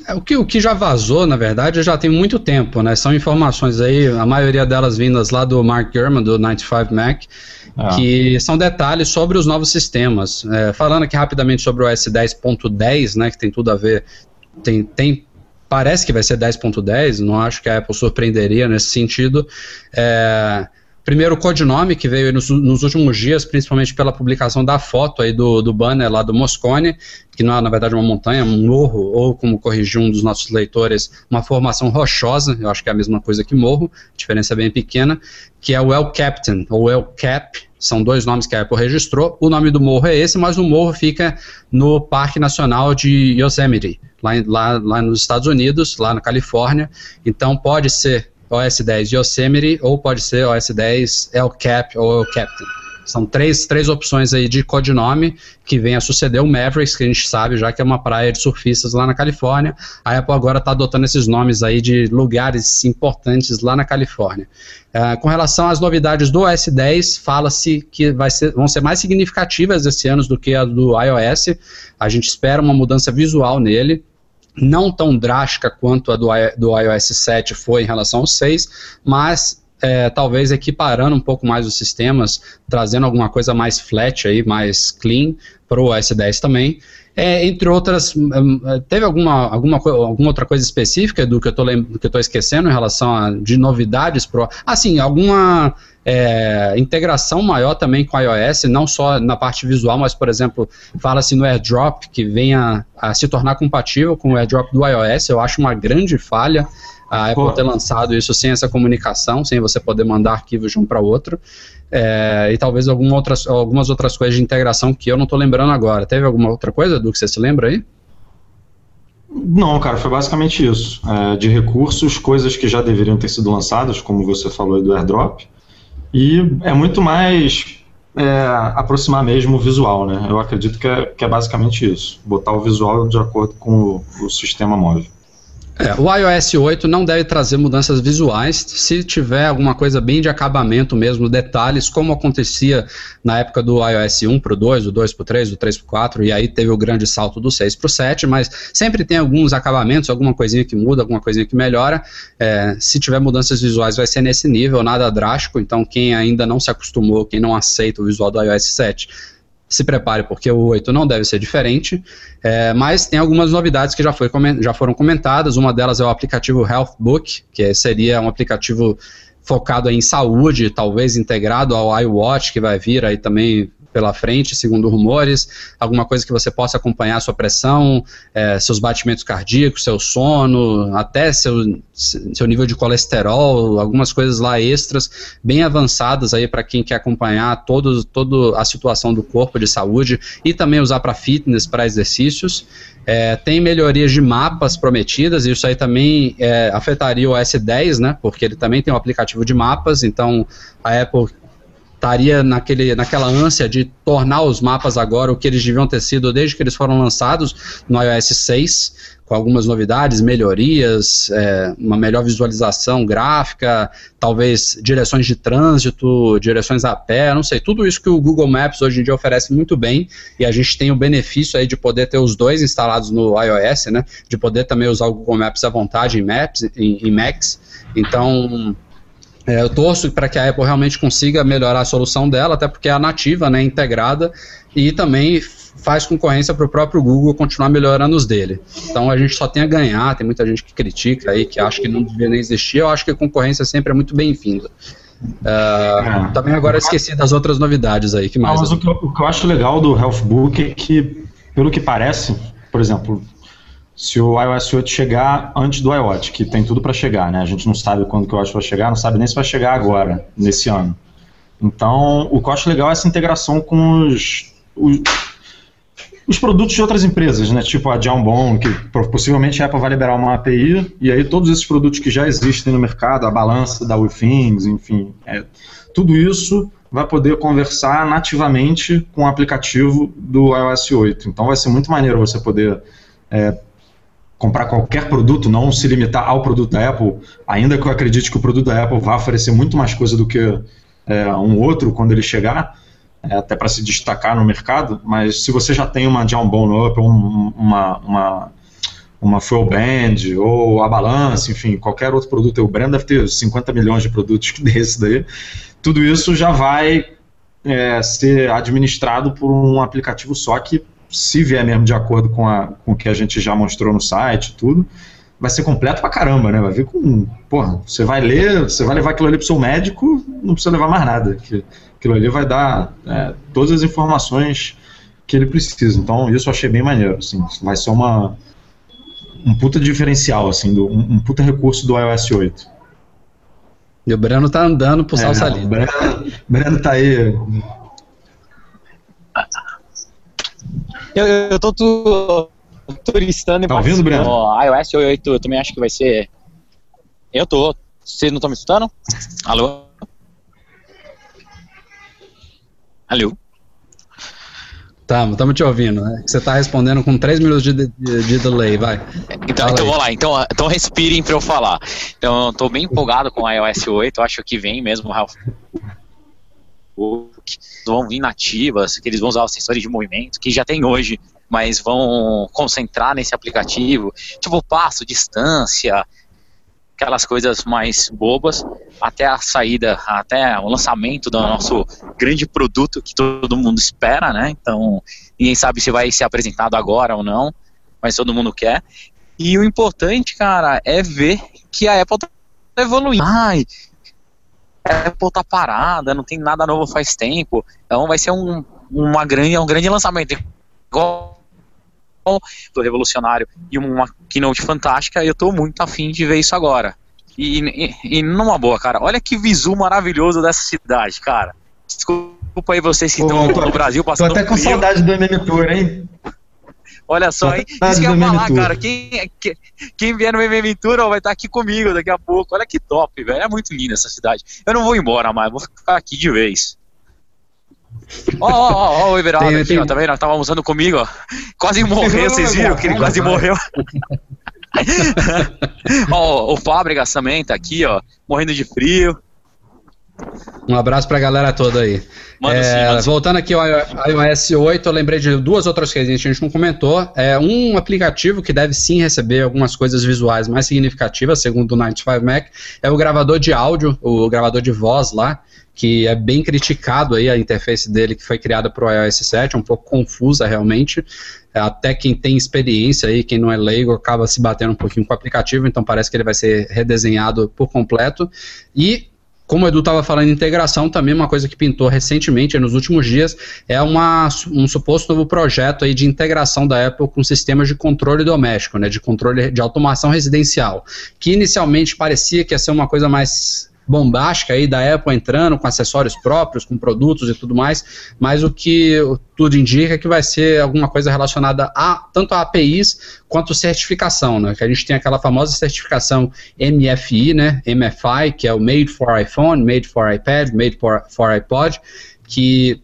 É, o que, o que já vazou, na verdade, já tem muito tempo, né? São informações aí, a maioria delas vindas lá do Mark Gurman, do 95 Mac, ah. que são detalhes sobre os novos sistemas. É, falando aqui rapidamente sobre o OS 10.10, né, que tem tudo a ver, tem, tem parece que vai ser 10.10, não acho que a Apple surpreenderia nesse sentido. É, Primeiro, o codinome que veio nos, nos, últimos dias, principalmente pela publicação da foto aí do, do banner lá do Moscone, que não é na verdade uma montanha, um morro, ou como corrigiu um dos nossos leitores, uma formação rochosa, eu acho que é a mesma coisa que morro, diferença é bem pequena, que é o El Captain, ou El Cap, são dois nomes que a Apple registrou. O nome do morro é esse, mas o morro fica no Parque Nacional de Yosemite, lá, lá, lá nos Estados Unidos, lá na Califórnia. Então pode ser OS 10 Yosemite ou pode ser OS 10 El Cap ou Captain. São três, três opções aí de codinome que vem a suceder o Mavericks, que a gente sabe já que é uma praia de surfistas lá na Califórnia. A Apple agora está adotando esses nomes aí de lugares importantes lá na Califórnia. Uh, com relação às novidades do OS 10, fala-se que ser, vão ser mais significativas esse ano do que a do iOS. A gente espera uma mudança visual nele não tão drástica quanto a do, do iOS 7 foi em relação ao 6, mas é, talvez equiparando um pouco mais os sistemas, trazendo alguma coisa mais flat aí, mais clean para o OS 10 também. É, entre outras, hum, teve alguma, alguma, alguma outra coisa específica do que eu estou esquecendo em relação a de novidades pro. Assim, alguma é, integração maior também com iOS, não só na parte visual, mas, por exemplo, fala-se no AirDrop que venha a se tornar compatível com o AirDrop do iOS. Eu acho uma grande falha a Apple Pô. ter lançado isso sem essa comunicação, sem você poder mandar arquivos de um para outro. É, e talvez alguma algumas outras coisas de integração que eu não estou lembrando agora. Teve alguma outra coisa do que você se lembra aí? Não, cara, foi basicamente isso. É, de recursos, coisas que já deveriam ter sido lançadas, como você falou aí do AirDrop, e é muito mais é, aproximar mesmo o visual, né? Eu acredito que é, que é basicamente isso, botar o visual de acordo com o, o sistema móvel. É, o iOS 8 não deve trazer mudanças visuais. Se tiver alguma coisa bem de acabamento mesmo, detalhes, como acontecia na época do iOS 1 para o 2, do 2 para o 3, do 3 para o 4, e aí teve o grande salto do 6 para o 7, mas sempre tem alguns acabamentos, alguma coisinha que muda, alguma coisinha que melhora. É, se tiver mudanças visuais, vai ser nesse nível, nada drástico. Então, quem ainda não se acostumou, quem não aceita o visual do iOS 7, se prepare porque o 8 não deve ser diferente, é, mas tem algumas novidades que já, foi, já foram comentadas, uma delas é o aplicativo Health Book, que seria um aplicativo focado em saúde, talvez integrado ao iWatch, que vai vir aí também pela frente, segundo rumores, alguma coisa que você possa acompanhar sua pressão, é, seus batimentos cardíacos, seu sono, até seu, seu nível de colesterol, algumas coisas lá extras, bem avançadas aí para quem quer acompanhar todo, toda a situação do corpo de saúde e também usar para fitness, para exercícios. É, tem melhorias de mapas prometidas, e isso aí também é, afetaria o S10, né? Porque ele também tem um aplicativo de mapas, então a Apple estaria naquele, naquela ânsia de tornar os mapas agora o que eles deviam ter sido desde que eles foram lançados no iOS 6, com algumas novidades, melhorias, é, uma melhor visualização gráfica, talvez direções de trânsito, direções a pé, não sei, tudo isso que o Google Maps hoje em dia oferece muito bem, e a gente tem o benefício aí de poder ter os dois instalados no iOS, né, de poder também usar o Google Maps à vontade em Maps, em, em Macs, então é, eu torço para que a Apple realmente consiga melhorar a solução dela, até porque é a nativa, né, integrada, e também faz concorrência para o próprio Google continuar melhorando os dele. Então a gente só tem a ganhar, tem muita gente que critica aí, que acha que não devia nem existir, eu acho que a concorrência sempre é muito bem-vinda. Uh, é. Também agora esqueci das outras novidades aí, que mais? Não, mas o que, eu, o que eu acho legal do Healthbook é que, pelo que parece, por exemplo, se o iOS 8 chegar antes do iOS, que tem tudo para chegar, né? A gente não sabe quando que o iOS vai chegar, não sabe nem se vai chegar agora, nesse ano. Então, o que eu acho legal é essa integração com os, os, os produtos de outras empresas, né? Tipo a Jambon, que possivelmente a Apple vai liberar uma API, e aí todos esses produtos que já existem no mercado, a balança da WeThings, enfim, é, tudo isso vai poder conversar nativamente com o aplicativo do iOS 8. Então vai ser muito maneiro você poder é, comprar qualquer produto, não se limitar ao produto da Apple, ainda que eu acredite que o produto da Apple vá oferecer muito mais coisa do que é, um outro quando ele chegar, é, até para se destacar no mercado, mas se você já tem uma John Bone Up, um, uma, uma, uma Full Band, ou a Balance, enfim, qualquer outro produto, o Brand deve ter 50 milhões de produtos [LAUGHS] desse daí, tudo isso já vai é, ser administrado por um aplicativo só que se vier mesmo de acordo com, a, com o que a gente já mostrou no site tudo, vai ser completo pra caramba, né? Vai vir com. Porra, você vai ler, você vai levar aquilo ali pro seu médico, não precisa levar mais nada. Que, aquilo ali vai dar é, todas as informações que ele precisa. Então, isso eu achei bem maneiro. Assim, vai ser uma, um puta diferencial, assim, do, um, um puta recurso do iOS 8. E o Breno tá andando pro é, salsa O Breno, Breno tá aí Eu, eu tô tu, turistando e Tá ouvindo, Breno? iOS 8 eu também acho que vai ser. Eu tô. Vocês não estão me escutando? Alô? Alô? Estamos, estamos te ouvindo. Né? Você está respondendo com 3 minutos de, de, de, delay, vai. Então, então vou lá. Então, então respirem para eu falar. Então, estou bem empolgado com a iOS 8. Acho que vem mesmo, Ralph vão vir nativas, que eles vão usar os sensores de movimento, que já tem hoje, mas vão concentrar nesse aplicativo, tipo passo, distância, aquelas coisas mais bobas, até a saída, até o lançamento do nosso grande produto que todo mundo espera, né? Então, ninguém sabe se vai ser apresentado agora ou não, mas todo mundo quer. E o importante, cara, é ver que a Apple tá evoluindo. Ai, Apple tá parada, não tem nada novo faz tempo. Então vai ser um, uma grande, um grande lançamento. Igual do revolucionário e uma keynote fantástica, eu tô muito afim de ver isso agora. E, e, e numa boa, cara, olha que visu maravilhoso dessa cidade, cara. Desculpa aí vocês que estão no Brasil passando. Tô até com frio. saudade do MM Tour, hein? Olha só, hein? Isso que eu ia falar, cara. Quem, quem, quem vier no MM Tour vai estar aqui comigo daqui a pouco. Olha que top, velho. É muito linda essa cidade. Eu não vou embora mais, vou ficar aqui de vez. Ó, ó, ó, ó, o Everaldo tem, aqui, tem... ó, tá vendo? Tava almoçando comigo, ó. Quase morreu, vocês [LAUGHS] viram que ele quase morreu. [LAUGHS] ó, o Fábricas também tá aqui, ó, morrendo de frio. Um abraço pra galera toda aí. É, sim, voltando aqui ao iOS 8, eu lembrei de duas outras coisas que a gente não comentou. É um aplicativo que deve sim receber algumas coisas visuais mais significativas, segundo o 95 Mac, é o gravador de áudio, o gravador de voz lá, que é bem criticado aí a interface dele que foi criada para o iOS 7, é um pouco confusa realmente. Até quem tem experiência aí, quem não é leigo, acaba se batendo um pouquinho com o aplicativo, então parece que ele vai ser redesenhado por completo. E como o Edu estava falando, integração também, uma coisa que pintou recentemente, nos últimos dias, é uma, um suposto novo projeto aí de integração da Apple com sistemas de controle doméstico, né, de controle de automação residencial, que inicialmente parecia que ia ser uma coisa mais bombástica aí da Apple entrando com acessórios próprios, com produtos e tudo mais, mas o que tudo indica é que vai ser alguma coisa relacionada a tanto a APIs quanto certificação, né? Que a gente tem aquela famosa certificação MFI, né? MFI, que é o Made for iPhone, Made for iPad, Made for, for iPod, que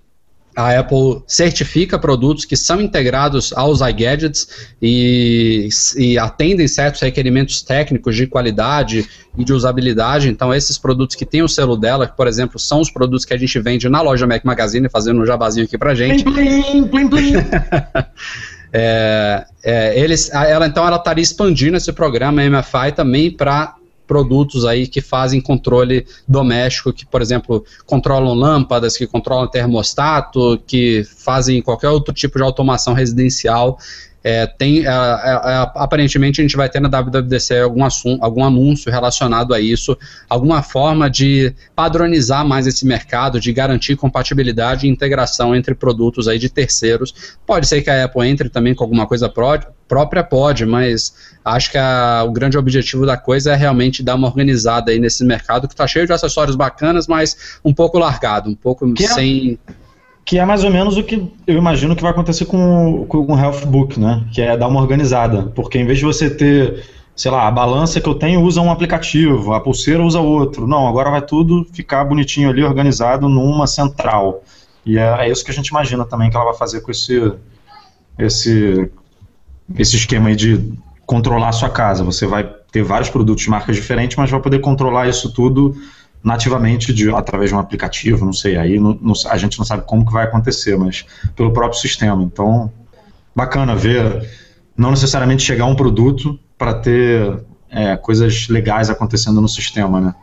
a Apple certifica produtos que são integrados aos iGadgets e, e, atendem certos requerimentos técnicos de qualidade e de usabilidade. Então, esses produtos que têm o selo dela, que, por exemplo, são os produtos que a gente vende na loja Mac Magazine, fazendo um jabazinho aqui pra gente. Plim, plim, plim, [LAUGHS] é, é, eles, ela então ela estaria expandindo esse programa MFI também para produtos aí que fazem controle doméstico, que, por exemplo, controlam lâmpadas, que controlam termostato, que fazem qualquer outro tipo de automação residencial é, tem, é, é, é, aparentemente a gente vai ter na WWDC algum, assunto, algum anúncio relacionado a isso, alguma forma de padronizar mais esse mercado, de garantir compatibilidade e integração entre produtos aí de terceiros. Pode ser que a Apple entre também com alguma coisa pró própria, pode, mas acho que a, o grande objetivo da coisa é realmente dar uma organizada aí nesse mercado que está cheio de acessórios bacanas, mas um pouco largado, um pouco que sem. É que é mais ou menos o que eu imagino que vai acontecer com, com o Health Book, né? Que é dar uma organizada. Porque em vez de você ter, sei lá, a balança que eu tenho usa um aplicativo, a pulseira usa outro. Não, agora vai tudo ficar bonitinho ali, organizado numa central. E é, é isso que a gente imagina também que ela vai fazer com esse, esse, esse esquema aí de controlar a sua casa. Você vai ter vários produtos de marcas diferentes, mas vai poder controlar isso tudo nativamente de, através de um aplicativo, não sei, aí não, não, a gente não sabe como que vai acontecer, mas pelo próprio sistema. Então, bacana ver, não necessariamente chegar um produto para ter é, coisas legais acontecendo no sistema, né?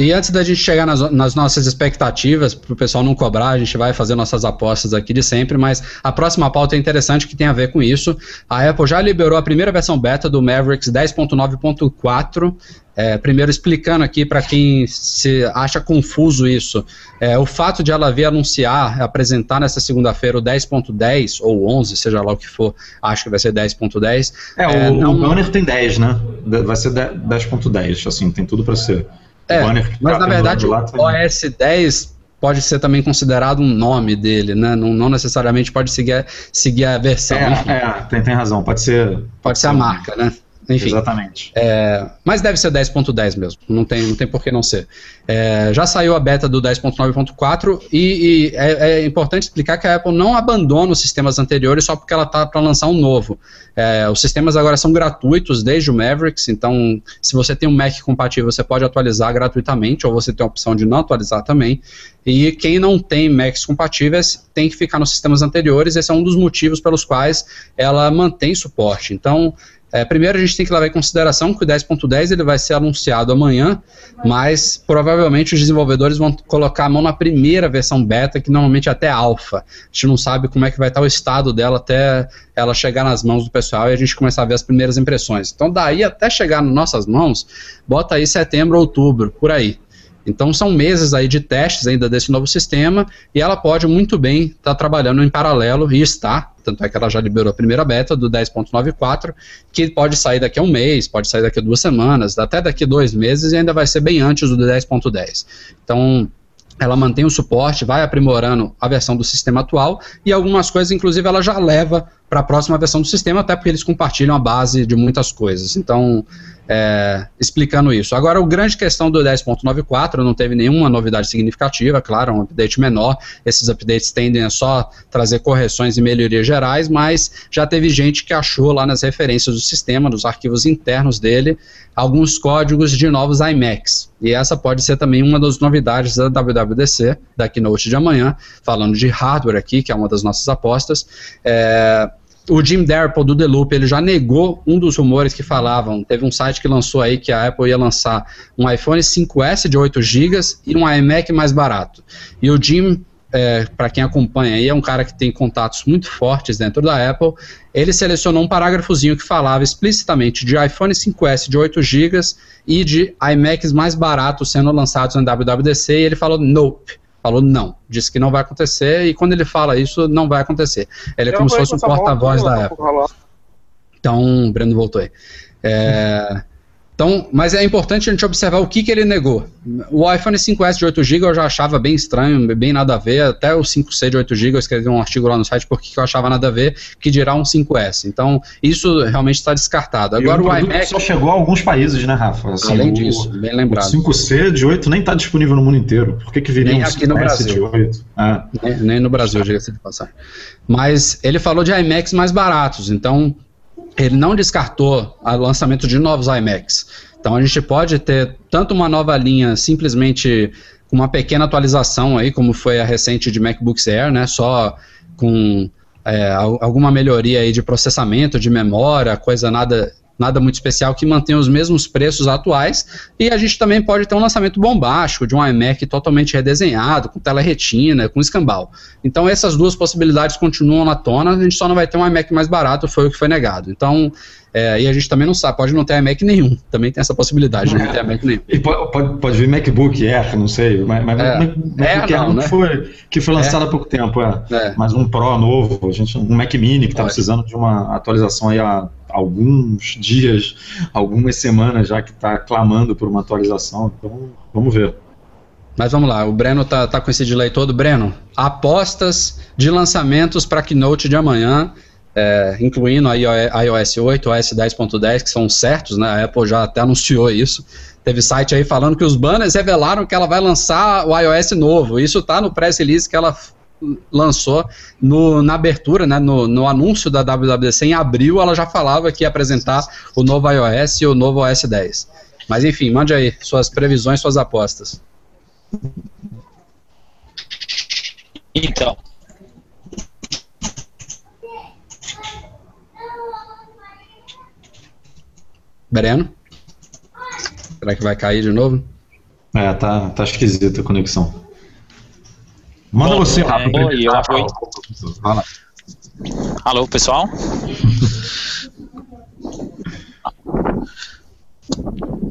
E antes da gente chegar nas, nas nossas expectativas, para o pessoal não cobrar, a gente vai fazer nossas apostas aqui de sempre, mas a próxima pauta é interessante que tem a ver com isso. A Apple já liberou a primeira versão beta do Mavericks 10.9.4. É, primeiro explicando aqui para quem se acha confuso isso, é, o fato de ela vir anunciar, apresentar nessa segunda-feira o 10.10 ou 11, seja lá o que for, acho que vai ser 10.10. É, é, o, não... o banner tem 10, né? Vai ser 10.10, assim, tem tudo para ser. É, mas na verdade o OS 10 pode ser também considerado um nome dele, né? Não, não necessariamente pode seguir, seguir a versão. É, é tem, tem razão, pode ser. Pode, pode ser a marca, né? Enfim, Exatamente. É, mas deve ser 10.10 mesmo, não tem, não tem por que não ser. É, já saiu a beta do 10.9.4 e, e é, é, importante explicar que a Apple não abandona os sistemas anteriores só porque ela está para lançar um novo. É, os sistemas agora são gratuitos desde o Mavericks, então se você tem um Mac compatível, você pode atualizar gratuitamente, ou você tem a opção de não atualizar também. E quem não tem Macs compatíveis tem que ficar nos sistemas anteriores, esse é um dos motivos pelos quais ela mantém suporte. Então, é, primeiro a gente tem que levar em consideração que o 10.10 ele vai ser anunciado amanhã, mas provavelmente os desenvolvedores vão colocar a mão na primeira versão beta, que normalmente é até alfa. A gente não sabe como é que vai estar o estado dela até ela chegar nas mãos do pessoal e a gente começar a ver as primeiras impressões. Então daí até chegar nas nossas mãos, bota aí setembro, outubro, por aí. Então são meses aí de testes ainda desse novo sistema e ela pode muito bem estar tá trabalhando em paralelo e está, tanto é que ela já liberou a primeira beta do 10.94, que pode sair daqui a um mês, pode sair daqui a duas semanas, até daqui a dois meses e ainda vai ser bem antes do 10.10. Então ela mantém o suporte, vai aprimorando a versão do sistema atual e algumas coisas, inclusive, ela já leva para a próxima versão do sistema, até porque eles compartilham a base de muitas coisas. Então, é, explicando isso. Agora, a grande questão do 10.94 não teve nenhuma novidade significativa, claro, um update menor. Esses updates tendem a só trazer correções e melhorias gerais, mas já teve gente que achou lá nas referências do sistema, nos arquivos internos dele, alguns códigos de novos iMacs. E essa pode ser também uma das novidades da WWDC, da Keynote de amanhã, falando de hardware aqui, que é uma das nossas apostas. É, o Jim Darple do The Loop, ele já negou um dos rumores que falavam. Teve um site que lançou aí que a Apple ia lançar um iPhone 5S de 8 GB e um iMac mais barato. E o Jim, é, para quem acompanha aí, é um cara que tem contatos muito fortes dentro da Apple. Ele selecionou um parágrafozinho que falava explicitamente de iPhone 5S de 8 GB e de iMacs mais baratos sendo lançados na WWDC e ele falou nope falou não, disse que não vai acontecer e quando ele fala isso, não vai acontecer. Ele é como se fosse um porta-voz da Apple. Então, o Breno voltou aí. É, [LAUGHS] Então, mas é importante a gente observar o que, que ele negou. O iPhone 5S de 8 GB eu já achava bem estranho, bem nada a ver. Até o 5C de 8 GB eu escrevi um artigo lá no site porque eu achava nada a ver, que dirá um 5S. Então, isso realmente está descartado. Agora o, o iMac. só chegou a alguns países, né, Rafa? Assim, Além disso, bem lembrado. O 5C de 8 nem está disponível no mundo inteiro. Por que, que viria nem um aqui no Brasil. de 8? Ah. Nem, nem no Brasil, diga-se de passar. Mas ele falou de iMacs mais baratos, então ele não descartou o lançamento de novos iMacs. Então a gente pode ter tanto uma nova linha simplesmente com uma pequena atualização aí, como foi a recente de MacBooks Air, né? Só com é, alguma melhoria aí de processamento, de memória, coisa nada nada muito especial que mantém os mesmos preços atuais. E a gente também pode ter um lançamento bombástico de um iMac totalmente redesenhado, com tela retina, com escambau. Então essas duas possibilidades continuam na tona, a gente só não vai ter um iMac mais barato, foi o que foi negado. Então é, e a gente também não sabe, pode não ter iMac nenhum. Também tem essa possibilidade de não ter iMac nenhum. E pode, pode, pode vir MacBook Air, não sei. Mas, mas é. MacBook Air não, né? foi, que foi lançado é. há pouco tempo, é. é. Mas um Pro novo, a gente, um Mac Mini que está precisando de uma atualização aí há alguns dias, algumas semanas já que está clamando por uma atualização. Então, vamos ver. Mas vamos lá, o Breno tá, tá com esse delay todo. Breno, apostas de lançamentos para Keynote de amanhã é, incluindo a iOS 8, OS 10.10, que são certos, né? A Apple já até anunciou isso. Teve site aí falando que os banners revelaram que ela vai lançar o iOS novo. Isso tá no press release que ela lançou no, na abertura, né, no, no, anúncio da WWDC em abril, ela já falava que ia apresentar o novo iOS e o novo OS 10. Mas enfim, mande aí suas previsões, suas apostas. Então, Breno? Será que vai cair de novo? É, tá, tá esquisita a conexão. Manda Bom, você, Rafa. É, oi, eu apoio. Alô, pessoal? [LAUGHS]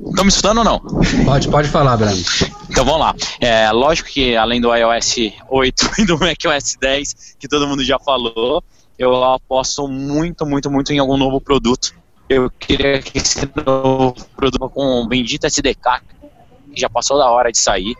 Estão me escutando ou não? Pode, pode falar, Breno. Então vamos lá. É, lógico que além do iOS 8 [LAUGHS] e do macOS 10, que todo mundo já falou, eu aposto muito, muito, muito em algum novo produto eu queria que esse novo produto com o bendito SDK, já passou da hora de sair.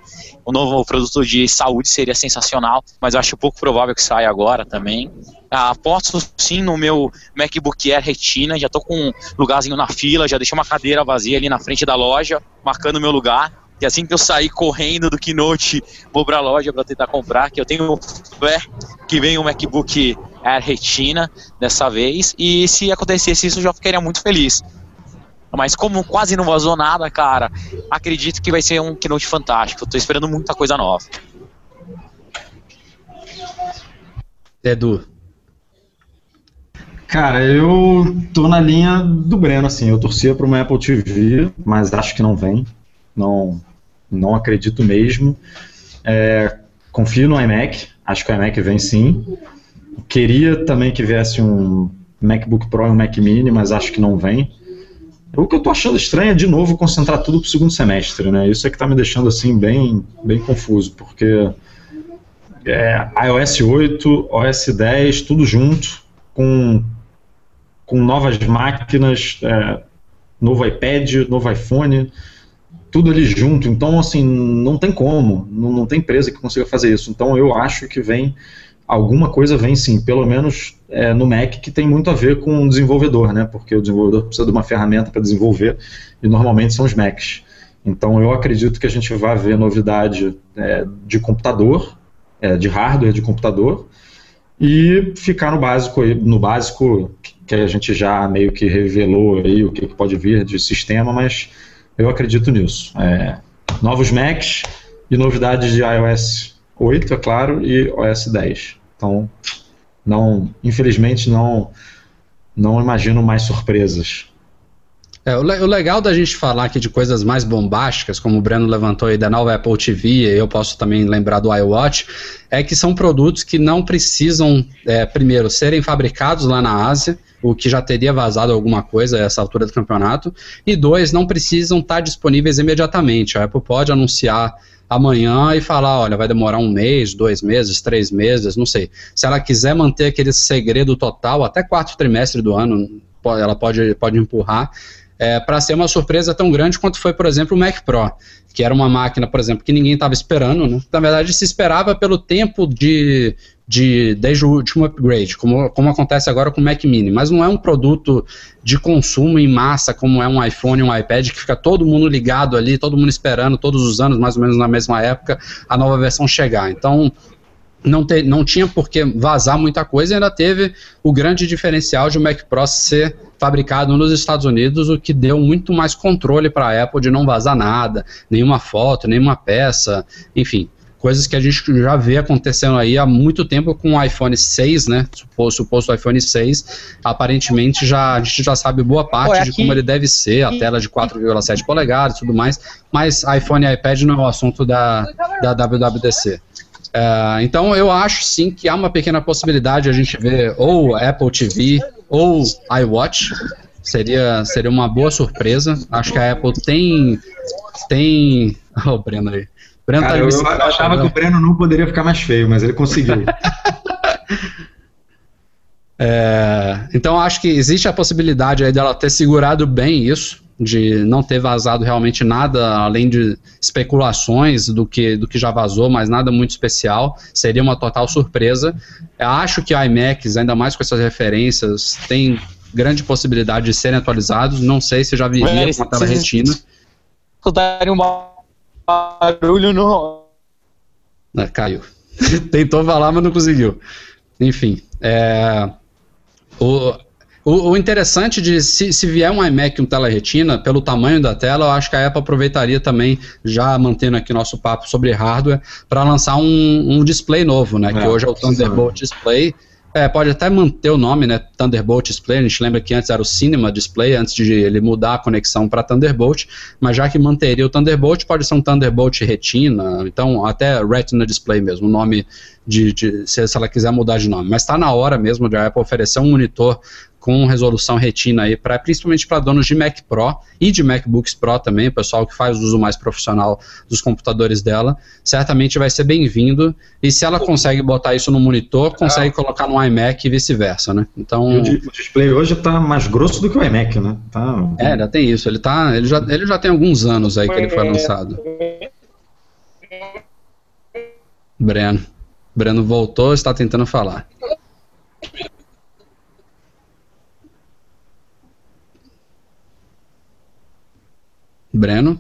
O novo produto de saúde seria sensacional, mas eu acho pouco provável que saia agora também. Ah, aposto sim no meu MacBook Air Retina, já estou com um lugarzinho na fila, já deixei uma cadeira vazia ali na frente da loja, marcando meu lugar. E assim que eu sair correndo do Keynote, vou para a loja para tentar comprar, que eu tenho fé que vem um MacBook Air Retina dessa vez. E se acontecesse isso, eu já ficaria muito feliz. Mas como quase não vazou nada, cara, acredito que vai ser um Keynote fantástico. Estou esperando muita coisa nova. Edu. Cara, eu tô na linha do Breno, assim. Eu torcia para uma Apple TV, mas acho que não vem. Não, não acredito mesmo. É, confio no iMac, acho que o iMac vem sim. Queria também que viesse um MacBook Pro e um Mac Mini, mas acho que não vem. O que eu tô achando estranho é, de novo, concentrar tudo pro segundo semestre, né? Isso é que tá me deixando, assim, bem, bem confuso, porque é, iOS 8, OS 10, tudo junto, com, com novas máquinas, é, novo iPad, novo iPhone, tudo ali junto. Então, assim, não tem como, não, não tem empresa que consiga fazer isso. Então, eu acho que vem alguma coisa vem sim, pelo menos é, no Mac, que tem muito a ver com o desenvolvedor, né? Porque o desenvolvedor precisa de uma ferramenta para desenvolver e normalmente são os Macs. Então, eu acredito que a gente vai ver novidade é, de computador, é, de hardware de computador, e ficar no básico, no básico que a gente já meio que revelou aí o que pode vir de sistema, mas eu acredito nisso. É, novos Macs e novidades de iOS 8, é claro, e OS 10. Então, não, infelizmente, não, não imagino mais surpresas. É, o, o, legal da gente falar aqui de coisas mais bombásticas, como o Breno levantou aí da nova Apple TV, eu posso também lembrar do iWatch, é que são produtos que não precisam, é, primeiro, serem fabricados lá na Ásia, o que já teria vazado alguma coisa a essa altura do campeonato, e dois, não precisam estar disponíveis imediatamente. A Apple pode anunciar amanhã e falar, olha, vai demorar um mês, dois meses, três meses, não sei. Se ela quiser manter aquele segredo total até quarto trimestre do ano, ela pode, pode empurrar. é, para ser uma surpresa tão grande quanto foi, por exemplo, o Mac Pro, que era uma máquina, por exemplo, que ninguém estava esperando, né? Na verdade, se esperava pelo tempo de, de desde o último upgrade, como, como acontece agora com o Mac Mini, mas não é um produto de consumo em massa como é um iPhone, um iPad, que fica todo mundo ligado ali, todo mundo esperando todos os anos, mais ou menos na mesma época, a nova versão chegar. Então, não, te, não tinha por que vazar muita coisa e ainda teve o grande diferencial de o Mac Pro ser fabricado nos Estados Unidos, o que deu muito mais controle para a Apple de não vazar nada, nenhuma foto, nenhuma peça, enfim, coisas que a gente já vê acontecendo aí há muito tempo com o iPhone 6, né? O suposto iPhone 6, aparentemente já a gente já sabe boa parte Pô, de como ele deve ser, a tela de 4,7 polegadas e tudo mais, mas iPhone e iPad não é o assunto da, da WWDC. É, então eu acho sim que há uma pequena possibilidade de a gente ver ou Apple TV ou iWatch. Seria, seria uma boa surpresa. Acho que a Apple tem. tem. [LAUGHS] Oh, o Breno aí. Breno tá Cara, tá eu, eu achava que o Breno não poderia ficar mais feio, mas ele conseguiu. é, então acho que existe a possibilidade aí dela ter segurado bem isso de não ter vazado realmente nada além de especulações do que, do que já vazou, mas nada muito especial. Seria uma total surpresa. Eu acho que iMacs, ainda mais com essas referências, tem grande possibilidade de serem atualizados. Não sei se já viria com a tela retina. Escutarem um barulho no. É, caiu. [LAUGHS] Tentou falar, mas não conseguiu. Enfim. É, o, o, o, interessante de se, se vier um iMac um tela retina, pelo tamanho da tela, eu acho que a Apple aproveitaria também, já mantendo aqui nosso papo sobre hardware, para lançar um, um, display novo, né? É, que hoje é o Thunderbolt Display. É, pode até manter o nome, né? Thunderbolt Display. A gente lembra que antes era o Cinema Display, antes de ele mudar a conexão para Thunderbolt. Mas já que manteria o Thunderbolt, pode ser um Thunderbolt Retina, então até Retina Display mesmo, o nome de, de se, se, ela quiser mudar de nome. Mas está na hora mesmo de a Apple oferecer um monitor com resolução retina aí, pra, principalmente para donos de Mac Pro e de MacBooks Pro também, o pessoal que faz uso mais profissional dos computadores dela, certamente vai ser bem-vindo. E se ela consegue botar isso no monitor, consegue colocar no iMac e vice-versa, né? Então, o display hoje está mais grosso do que o iMac, né? Tá... É, já tem isso. Ele, tá, ele, já, ele já tem alguns anos aí que ele foi lançado. Breno. Breno voltou, está tentando falar. Breno.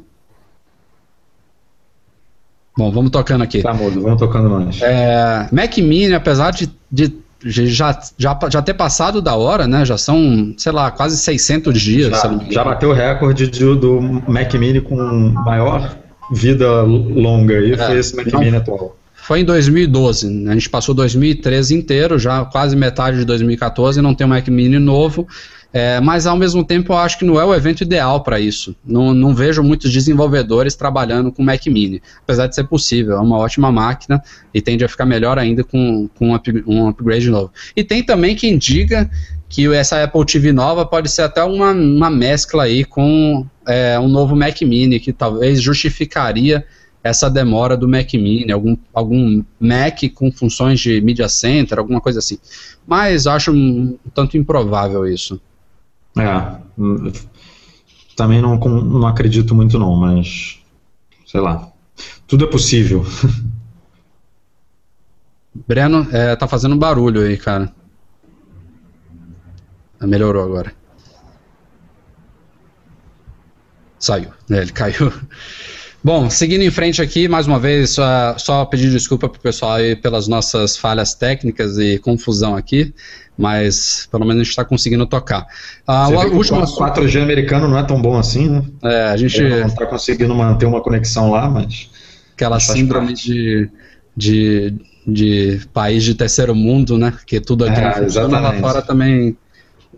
Bom, vamos tocando aqui. Tá mudo, vamos tocando mais. É, Mac Mini, apesar de, de já, já, já ter passado da hora, né? Já são, sei lá, quase 600 dias. Já, já bateu o recorde de, do Mac Mini com maior vida longa aí, é, foi esse Mac não, Mini atual. Foi em 2012, né? a gente passou 2013 inteiro, já quase metade de 2014, não tem um Mac Mini novo. É, mas ao mesmo tempo eu acho que não é o evento ideal para isso. Não, não, vejo muitos desenvolvedores trabalhando com Mac Mini, apesar de ser possível. É uma ótima máquina e tende a ficar melhor ainda com, com um, up, um upgrade novo. E tem também quem diga que essa Apple TV nova pode ser até uma, uma mescla aí com é, um novo Mac Mini, que talvez justificaria essa demora do Mac Mini, algum, algum Mac com funções de Media Center, alguma coisa assim. Mas acho um tanto improvável isso. É, também não, não acredito muito não, mas sei lá, tudo é possível. [LAUGHS] Breno, é, tá fazendo barulho aí, cara. Melhorou agora. Saiu, né? Ele [LAUGHS] caiu. Bom, seguindo em frente aqui, mais uma vez, só, só pedir desculpa para o pessoal aí pelas nossas falhas técnicas e confusão aqui, mas pelo menos a gente está conseguindo tocar. Ah, o último 4G americano não é tão bom assim, né? É, a gente não está conseguindo manter uma conexão lá, mas aquela síndrome de, de, de país de terceiro mundo, né? Que tudo aqui é, funciona, lá fora também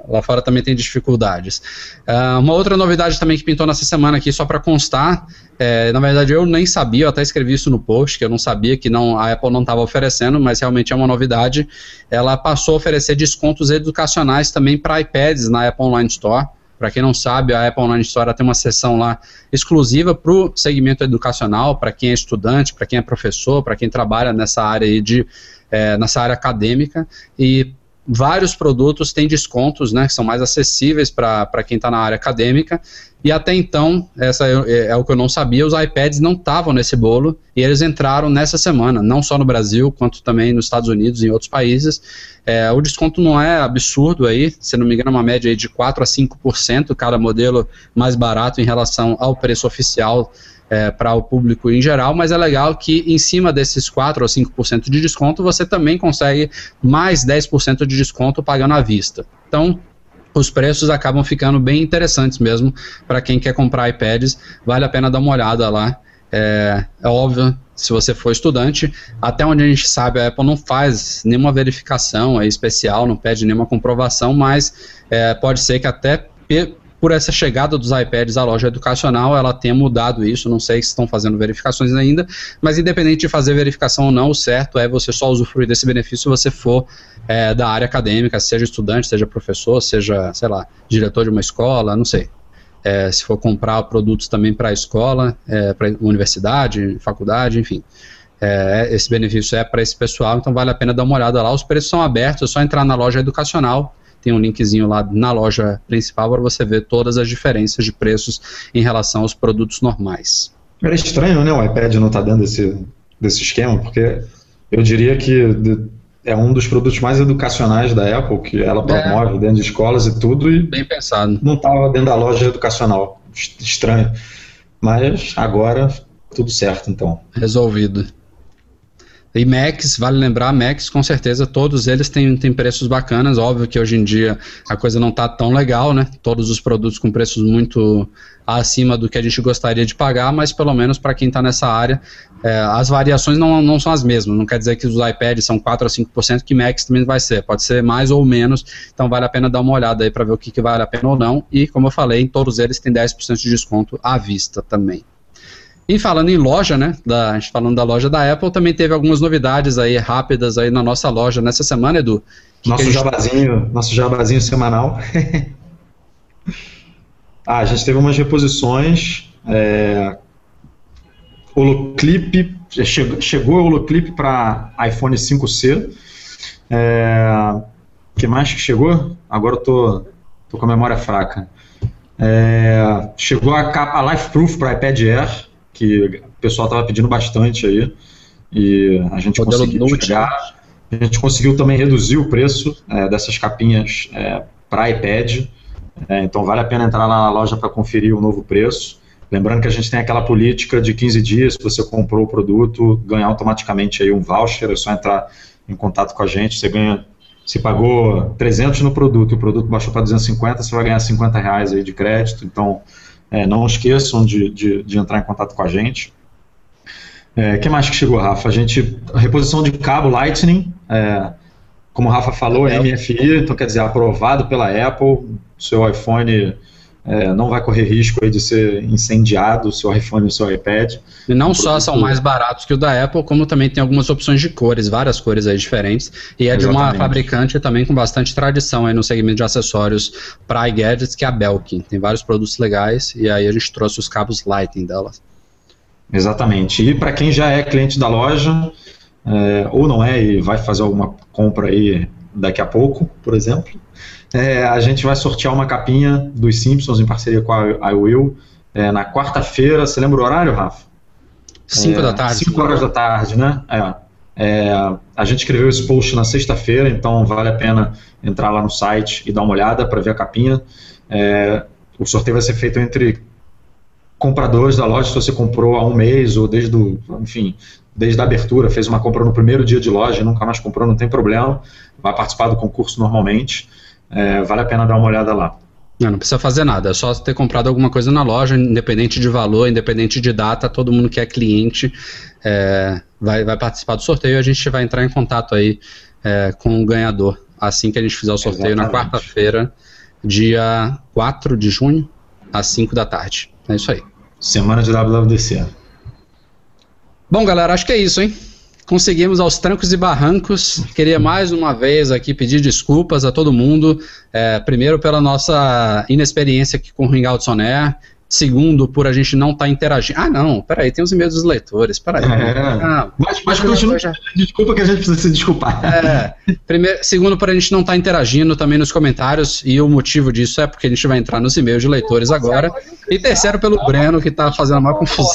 Lá fora também tem dificuldades. Uh, uma outra novidade também que pintou nessa semana aqui, só para constar, é, na verdade eu nem sabia, eu até escrevi isso no post, que eu não sabia que não, a Apple não estava oferecendo, mas realmente é uma novidade. Ela passou a oferecer descontos educacionais também para iPads na Apple Online Store. Para quem não sabe, a Apple Online Store tem uma seção lá exclusiva para o segmento educacional, para quem é estudante, para quem é professor, para quem trabalha nessa área de, é, nessa área acadêmica. E vários produtos têm descontos, né, que são mais acessíveis para quem está na área acadêmica. E até então, essa é, é, o que eu não sabia, os iPads não estavam nesse bolo e eles entraram nessa semana, não só no Brasil, quanto também nos Estados Unidos e em outros países. É, o desconto não é absurdo aí, se não me engano, é uma média de 4 a 5% cada modelo mais barato em relação ao preço oficial é, para o público em geral, mas é legal que em cima desses 4 ou 5% de desconto, você também consegue mais 10% de desconto pagando à vista. Então, os preços acabam ficando bem interessantes mesmo para quem quer comprar iPads. Vale a pena dar uma olhada lá. É, é, óbvio, se você for estudante, até onde a gente sabe, a Apple não faz nenhuma verificação aí especial, não pede nenhuma comprovação, mas é, pode ser que até por essa chegada dos iPads à loja educacional, ela tenha mudado isso. Não sei se estão fazendo verificações ainda, mas independente de fazer verificação ou não, o certo é você só usufruir desse benefício se você for é, da área acadêmica, seja estudante, seja professor, seja, sei lá, diretor de uma escola, não sei. É, se for comprar produtos também para a escola, é, para universidade, faculdade, enfim. É, esse benefício é para esse pessoal, então vale a pena dar uma olhada lá. Os preços são abertos, é só entrar na loja educacional tem um linkzinho lá na loja principal para você ver todas as diferenças de preços em relação aos produtos normais. Era estranho, né, o iPad não tá dando esse, desse esquema, porque eu diria que é um dos produtos mais educacionais da Apple, que ela promove é. dentro de escolas e tudo, e Bem pensado. não estava dentro da loja educacional. Estranho. Mas agora, tudo certo, então. Resolvido. E Macs, vale lembrar, Macs com certeza todos eles têm, têm preços bacanas. Óbvio que hoje em dia a coisa não está tão legal, né? Todos os produtos com preços muito acima do que a gente gostaria de pagar, mas pelo menos para quem está nessa área, é, as variações não, não são as mesmas. Não quer dizer que os iPads são 4 a 5%, que Macs também vai ser. Pode ser mais ou menos. Então vale a pena dar uma olhada aí para ver o que, que vale a pena ou não. E como eu falei, todos eles têm 10% de desconto à vista também. E falando em loja, né? Da, a gente falando da loja da Apple, também teve algumas novidades aí rápidas aí na nossa loja nessa semana, Edu. Nosso gente... jabazinho, nosso jabazinho semanal. [LAUGHS] ah, a gente teve umas reposições. É, Holoclip, chegou, chegou o Holoclip para iPhone 5C. É, que mais que chegou? Agora eu tô, tô com a memória fraca. É, chegou a, capa, a Life Proof para iPad Air que o pessoal estava pedindo bastante aí. E a gente Modelo conseguiu Note. chegar. A gente conseguiu também reduzir o preço é, dessas capinhas é, para iPad. É, então vale a pena entrar lá na loja para conferir o novo preço. Lembrando que a gente tem aquela política de 15 dias, se você comprou o produto, ganha automaticamente aí um voucher, é só entrar em contato com a gente, você ganha, se pagou 300 no produto e o produto baixou para 250, você vai ganhar 50 reais aí de crédito, então é, não esqueçam de, de, de, entrar em contato com a gente. O é, que mais que chegou, Rafa? A gente, a reposição de cabo Lightning, é, como o Rafa falou, é MFI, então quer dizer, aprovado pela Apple, seu iPhone é, não vai correr risco de ser incendiado o seu iPhone e o seu iPad. E não só são mais baratos que o da Apple, como também tem algumas opções de cores, várias cores aí diferentes. E é Exatamente. de uma fabricante também com bastante tradição aí no segmento de acessórios para iGadgets, que é a Belkin. Tem vários produtos legais e aí a gente trouxe os cabos Lightning delas. Exatamente. E para quem já é cliente da loja, é, ou não é e vai fazer alguma compra aí daqui a pouco, por exemplo, é, a gente vai sortear uma capinha dos Simpsons em parceria com a iWill é, na quarta-feira. Você lembra o horário, Rafa? 5 é, da tarde. 5 horas da tarde, né? É. É, a gente escreveu esse post na sexta-feira, então vale a pena entrar lá no site e dar uma olhada para ver a capinha. É, o sorteio vai ser feito entre compradores da loja, se você comprou há um mês ou desde, do, enfim, desde a abertura, fez uma compra no primeiro dia de loja e nunca mais comprou, não tem problema, vai participar do concurso normalmente é, vale a pena dar uma olhada lá. Não, não precisa fazer nada, é só ter comprado alguma coisa na loja, independente de valor, independente de data, todo mundo que é cliente é, vai, vai participar do sorteio e a gente vai entrar em contato aí é, com o ganhador assim que a gente fizer o sorteio Exatamente. na quarta-feira, dia 4 de junho, às 5 da tarde. É isso aí. Semana de WWDC. Bom, galera, acho que é isso, hein? Conseguimos aos trancos e barrancos. Queria mais uma vez aqui pedir desculpas a todo mundo, é, primeiro pela nossa inexperiência aqui com o Ringauts On Air, Segundo, por a gente não estar tá interagindo. Ah, não, peraí, tem os e-mails dos leitores. Peraí. É. Ah, mas, mas continua. Já... Desculpa que a gente precisa se desculpar. É. Primeiro, segundo, por a gente não estar tá interagindo também nos comentários. E o motivo disso é porque a gente vai entrar nos e-mails de leitores agora. E terceiro, pelo Breno, que está fazendo a maior confusão.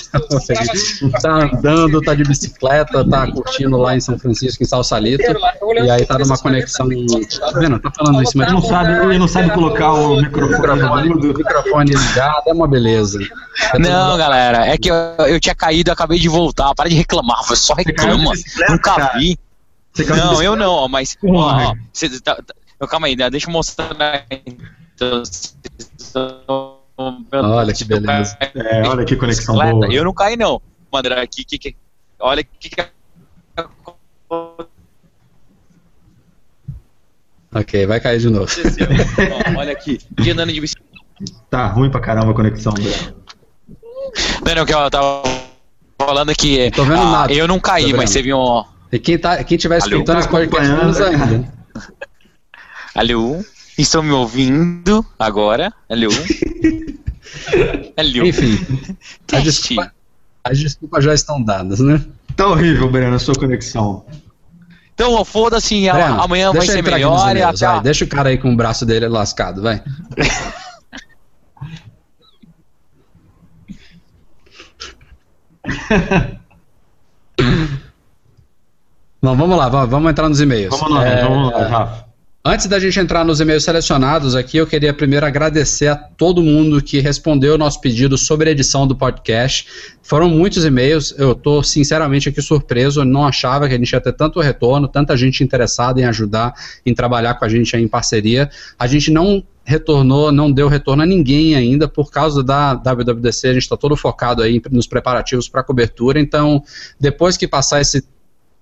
tá andando, tá de bicicleta, tá curtindo lá em São Francisco, em Salsalito. E aí tá numa conexão. Tá vendo? Tá falando isso, mas. Ele não sabe, ele não sabe colocar o microfone, o microfone ligado, é uma beleza beleza. Não, galera, é que eu, eu tinha caído e acabei de voltar. Para de reclamar, você só reclama. Nunca cara. vi. Não, eu não, mas. Ó, ó, cê, tá, tá, calma aí, né, deixa eu mostrar. Olha que beleza. É, olha que conexão boa. Eu não caí, não. Mandar aqui, que, que, olha que. que Ok, vai cair de novo. Olha aqui, andando de bicicleta. Tá ruim pra caramba a conexão, Não, não, que eu tava falando que. Tô vendo ah, nada. Eu não caí, mas você viu um. E quem, tá, quem tiver escutando os podcasts ainda. [LAUGHS] Alô? Estão me ouvindo agora? Alô? [LAUGHS] Alô? Enfim. [LAUGHS] As desculpas, as desculpas já estão dadas, né? Tá horrível, Breno, a sua conexão. Então, foda-se, amanhã vai ser melhor. E vai, deixa o cara aí com o braço dele lascado, vai. [LAUGHS] Bom, vamos lá, vamos entrar nos e-mails. Vamos lá, é, vamos lá, Rafa. Antes da gente entrar nos e-mails selecionados aqui, eu queria primeiro agradecer a todo mundo que respondeu o nosso pedido sobre a edição do podcast. Foram muitos e-mails, eu estou sinceramente aqui surpreso, eu não achava que a gente ia ter tanto retorno, tanta gente interessada em ajudar, em trabalhar com a gente aí em parceria. A gente não retornou, não deu retorno a ninguém ainda por causa da WWDC, a gente está todo focado aí nos preparativos para cobertura, então depois que passar esse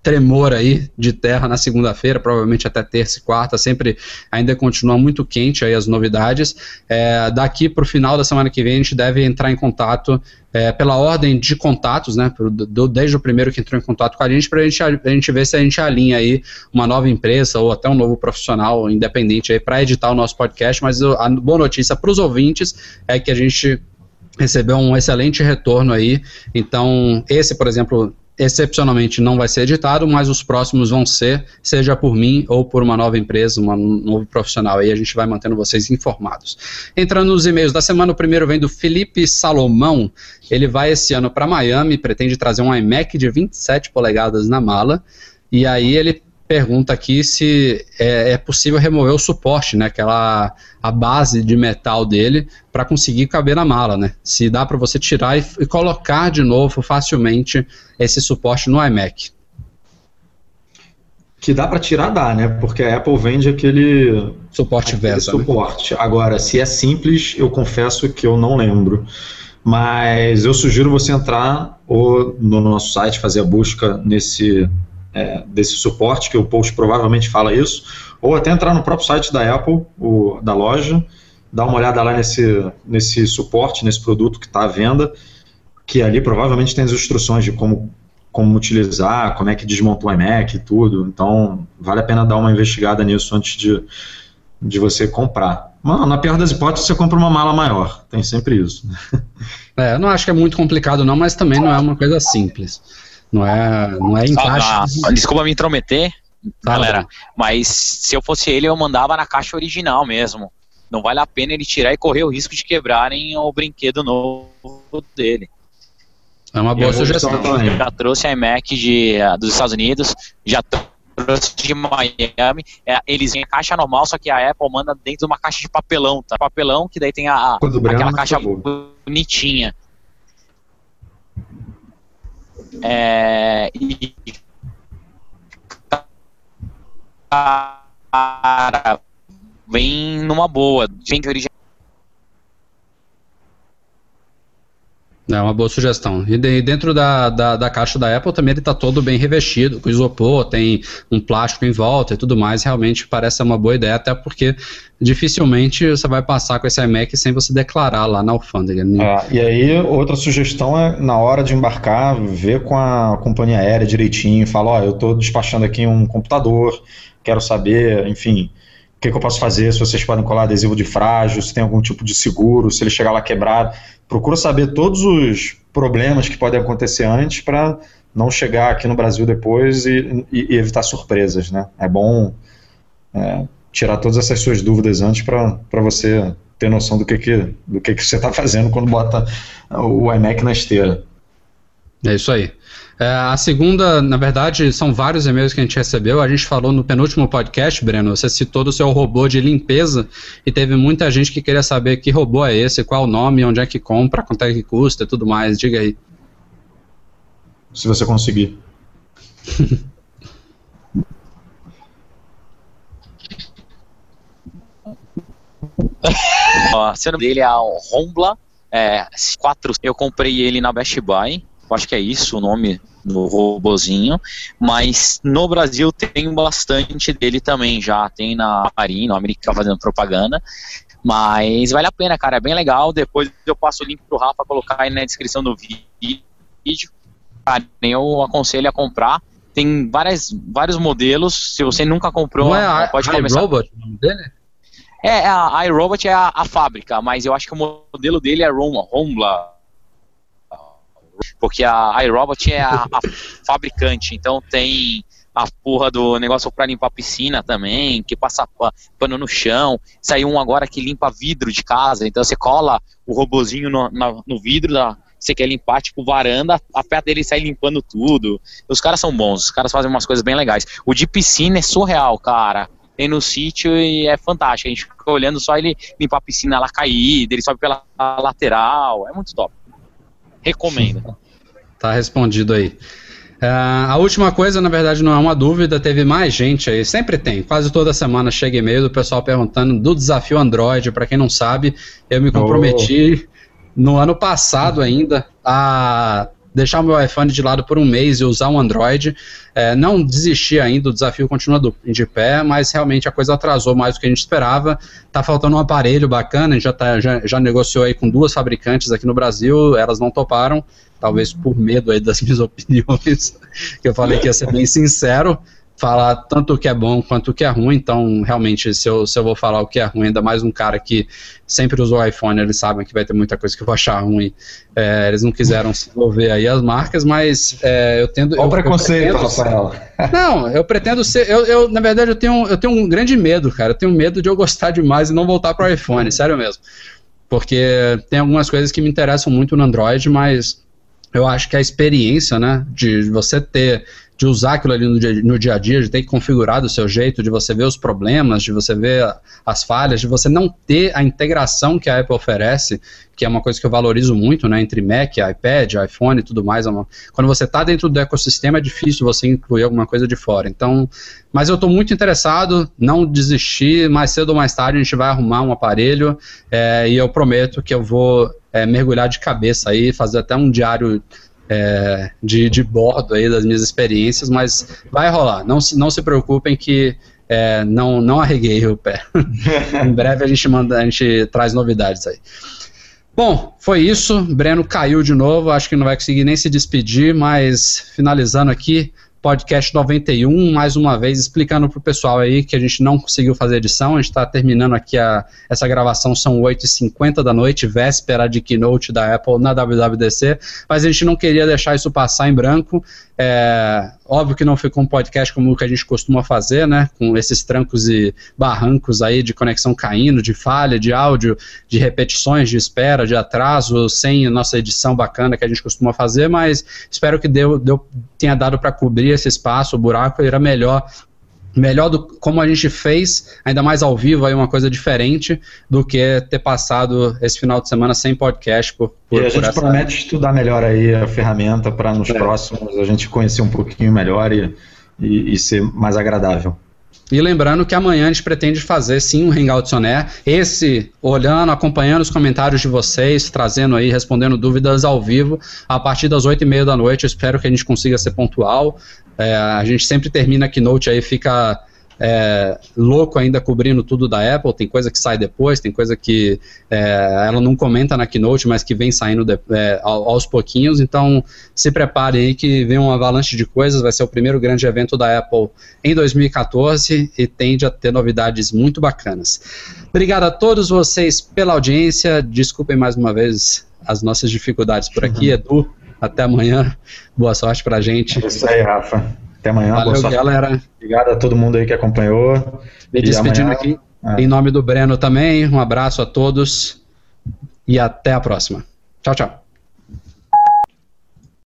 tremor aí de terra na segunda-feira, provavelmente até terça e quarta, sempre ainda continua muito quente aí as novidades. É, daqui para o final da semana que vem a gente deve entrar em contato é, pela ordem de contatos, né, do, desde o primeiro que entrou em contato com a gente, para a gente ver se a gente alinha aí uma nova empresa ou até um novo profissional independente aí para editar o nosso podcast, mas a boa notícia para os ouvintes é que a gente recebeu um excelente retorno aí, então esse, por exemplo, excepcionalmente não vai ser editado, mas os próximos vão ser, seja por mim ou por uma nova empresa, um novo profissional. Aí a gente vai mantendo vocês informados. Entrando nos e-mails da semana, o primeiro vem do Felipe Salomão. Ele vai esse ano para Miami, pretende trazer um iMac de 27 polegadas na mala. E aí ele pergunta aqui se é, é, possível remover o suporte, né, aquela a base de metal dele para conseguir caber na mala, né? Se dá para você tirar e, e, colocar de novo facilmente esse suporte no iMac. Que dá para tirar, dá, né? Porque a Apple vende aquele suporte aquele VESA. Né? Suporte. Né? Agora, se é simples, eu confesso que eu não lembro. Mas eu sugiro você entrar ou no nosso site fazer a busca nesse é, desse suporte, que o post provavelmente fala isso, ou até entrar no próprio site da Apple, o, da loja, dar uma olhada lá nesse, nesse suporte, nesse produto que está à venda, que ali provavelmente tem as instruções de como, como utilizar, como é que desmonta o iMac e tudo. Então, vale a pena dar uma investigada nisso antes de, de você comprar. Mas, na pior das hipóteses, você compra uma mala maior. Tem sempre isso. [LAUGHS] É, eu não acho que é muito complicado não, mas também não é uma coisa simples. Não é, não é encaixe. desculpa me intrometer, galera, mas se eu fosse ele, eu mandava na caixa original mesmo. Não vale a pena ele tirar e correr o risco de quebrarem o brinquedo novo dele. É uma boa sugestão também. Já trouxe a iMac de, uh, dos Estados Unidos, já trouxe de Miami. É, eles vêm em caixa normal, só que a Apple manda dentro de uma caixa de papelão, tá? Papelão que daí tem a, a aquela caixa bonitinha. É, e, cara, vem numa boa, vem de origem É uma boa sugestão. E dentro da, da, da, caixa da Apple também ele está todo bem revestido, com isopor, tem um plástico em volta e tudo mais. Realmente parece uma boa ideia, até porque dificilmente você vai passar com esse iMac sem você declarar lá na alfândega. Né? É, e aí, outra sugestão é, na hora de embarcar, ver com a companhia aérea direitinho, falar, ó, eu estou despachando aqui um computador, quero saber, enfim que, que eu posso fazer, se vocês podem colar adesivo de frágil, se tem algum tipo de seguro, se ele chegar lá quebrado. Procura saber todos os problemas que podem acontecer antes para não chegar aqui no Brasil depois e, e, e evitar surpresas, né? É bom é, tirar todas essas suas dúvidas antes para você ter noção do que, que, do que, que você está fazendo quando bota o iMac na esteira. É isso aí. É, a segunda, na verdade, são vários e-mails que a gente recebeu. A gente falou no penúltimo podcast, Breno, você citou do seu robô de limpeza e teve muita gente que queria saber que robô é esse, qual o nome, onde é que compra, quanto é que custa e tudo mais. Diga aí. Se você conseguir. [LAUGHS] o dele é o Rombla é, 4. Eu comprei ele na Best Buy. Acho que é isso o nome do robozinho. Mas no Brasil tem bastante dele também já. Tem na Marina, o América fazendo propaganda. Mas vale a pena, cara. É bem legal. Depois eu passo o link pro Rafa colocar aí na descrição do vídeo. Cara, eu aconselho a comprar. Tem várias, vários modelos. Se você nunca comprou, Não é a, pode começar. Robot, o nome dele? É, a iRobot é a, a, fábrica, mas eu acho que o modelo dele é Rom, Rombla. Porque a iRobot é a, a, fabricante, então tem a porra do negócio para limpar a piscina também, que passa pano no chão. Saiu um agora que limpa vidro de casa, então você cola o robozinho no, no, no vidro da, você quer limpar, tipo, varanda, a pé dele sai limpando tudo. Os caras são bons, os caras fazem umas coisas bem legais. O de piscina é surreal, cara tem no sítio e é fantástico. A gente fica olhando só ele limpar a piscina lá caída, ele sobe pela lateral, é muito top. Recomendo. Tá respondido aí. Uh, a última coisa, na verdade, não é uma dúvida, teve mais gente aí, sempre tem, quase toda semana chega e-mail do pessoal perguntando do desafio Android, para quem não sabe, eu me comprometi oh. no ano passado ainda a deixar o meu iPhone de lado por um mês e usar um Android. É, não desistir ainda, o desafio continua do, de pé, mas realmente a coisa atrasou mais do que a gente esperava. Tá faltando um aparelho bacana, a gente já, tá, já, já negociou aí com duas fabricantes aqui no Brasil, elas não toparam, talvez por medo aí das [LAUGHS] minhas opiniões, que eu falei que ia ser bem sincero falar tanto o que é bom quanto o que é ruim, então realmente se eu, se eu vou falar o que é ruim, ainda mais um cara que sempre usou iPhone, eles sabem que vai ter muita coisa que eu vou achar ruim. É, eles não quiseram se envolver aí as marcas, mas é, eu tendo. Olha o preconceito, Rafael. [LAUGHS] Não, eu pretendo ser. Eu, eu, na verdade, eu tenho, eu tenho um grande medo, cara. Eu tenho medo de eu gostar demais e não voltar para o iPhone, sério mesmo. Porque tem algumas coisas que me interessam muito no Android, mas eu acho que a experiência, né, de você ter de usar aquilo ali no dia, no dia a dia, de ter que configurar do seu jeito, de você ver os problemas, de você ver as falhas, de você não ter a integração que a Apple oferece, que é uma coisa que eu valorizo muito, né, entre Mac, iPad, iPhone e tudo mais. É quando você está dentro do ecossistema é difícil você incluir alguma coisa de fora. Então, mas eu estou muito interessado, não desistir, mais cedo ou mais tarde a gente vai arrumar um aparelho é, e eu prometo que eu vou é, mergulhar de cabeça aí, fazer até um diário é, de, de bordo aí das minhas experiências, mas vai rolar. Não se, não se preocupem que é, não, não arreguei o pé. [LAUGHS] em breve a gente manda, a gente traz novidades aí. Bom, foi isso. Breno caiu de novo. Acho que não vai conseguir nem se despedir, mas finalizando aqui, podcast 91, mais uma vez explicando para o pessoal aí que a gente não conseguiu fazer edição, a gente está terminando aqui a, essa gravação, são 8h50 da noite, véspera de keynote da Apple na WWDC, mas a gente não queria deixar isso passar em branco, é, óbvio que não ficou um podcast como o que a gente costuma fazer, né? Com esses trancos e barrancos aí de conexão caindo, de falha, de áudio, de repetições, de espera, de atraso, sem a nossa edição bacana que a gente costuma fazer, mas espero que deu, deu, tenha dado para cobrir esse espaço, o buraco era melhor melhor do como a gente fez, ainda mais ao vivo, aí uma coisa diferente do que ter passado esse final de semana sem podcast. Por, por e a gente promete estudar melhor aí a ferramenta para nos é. próximos a gente conhecer um pouquinho melhor e, e, e ser mais agradável. E lembrando que amanhã a gente pretende fazer sim um Hangout On Air, esse olhando, acompanhando os comentários de vocês, trazendo aí, respondendo dúvidas ao vivo, a partir das oito e meia da noite. Eu espero que a gente consiga ser pontual. É, a gente sempre termina a keynote aí, fica é, louco ainda cobrindo tudo da Apple, tem coisa que sai depois, tem coisa que é, ela não comenta na Keynote, mas que vem saindo de, é, aos pouquinhos, então se prepare aí que vem uma avalanche de coisas, vai ser o primeiro grande evento da Apple em 2014 e tende a ter novidades muito bacanas. Obrigado a todos vocês pela audiência, desculpem mais uma vez as nossas dificuldades por aqui, uhum. [LAUGHS] Edu, até amanhã, boa sorte pra gente. É isso aí, Rafa. Até amanhã. Valeu, galera. Obrigado a todo mundo aí que acompanhou. Me despedindo amanhã... aqui é. em nome do Breno também. Um abraço a todos e até a próxima. Tchau, tchau.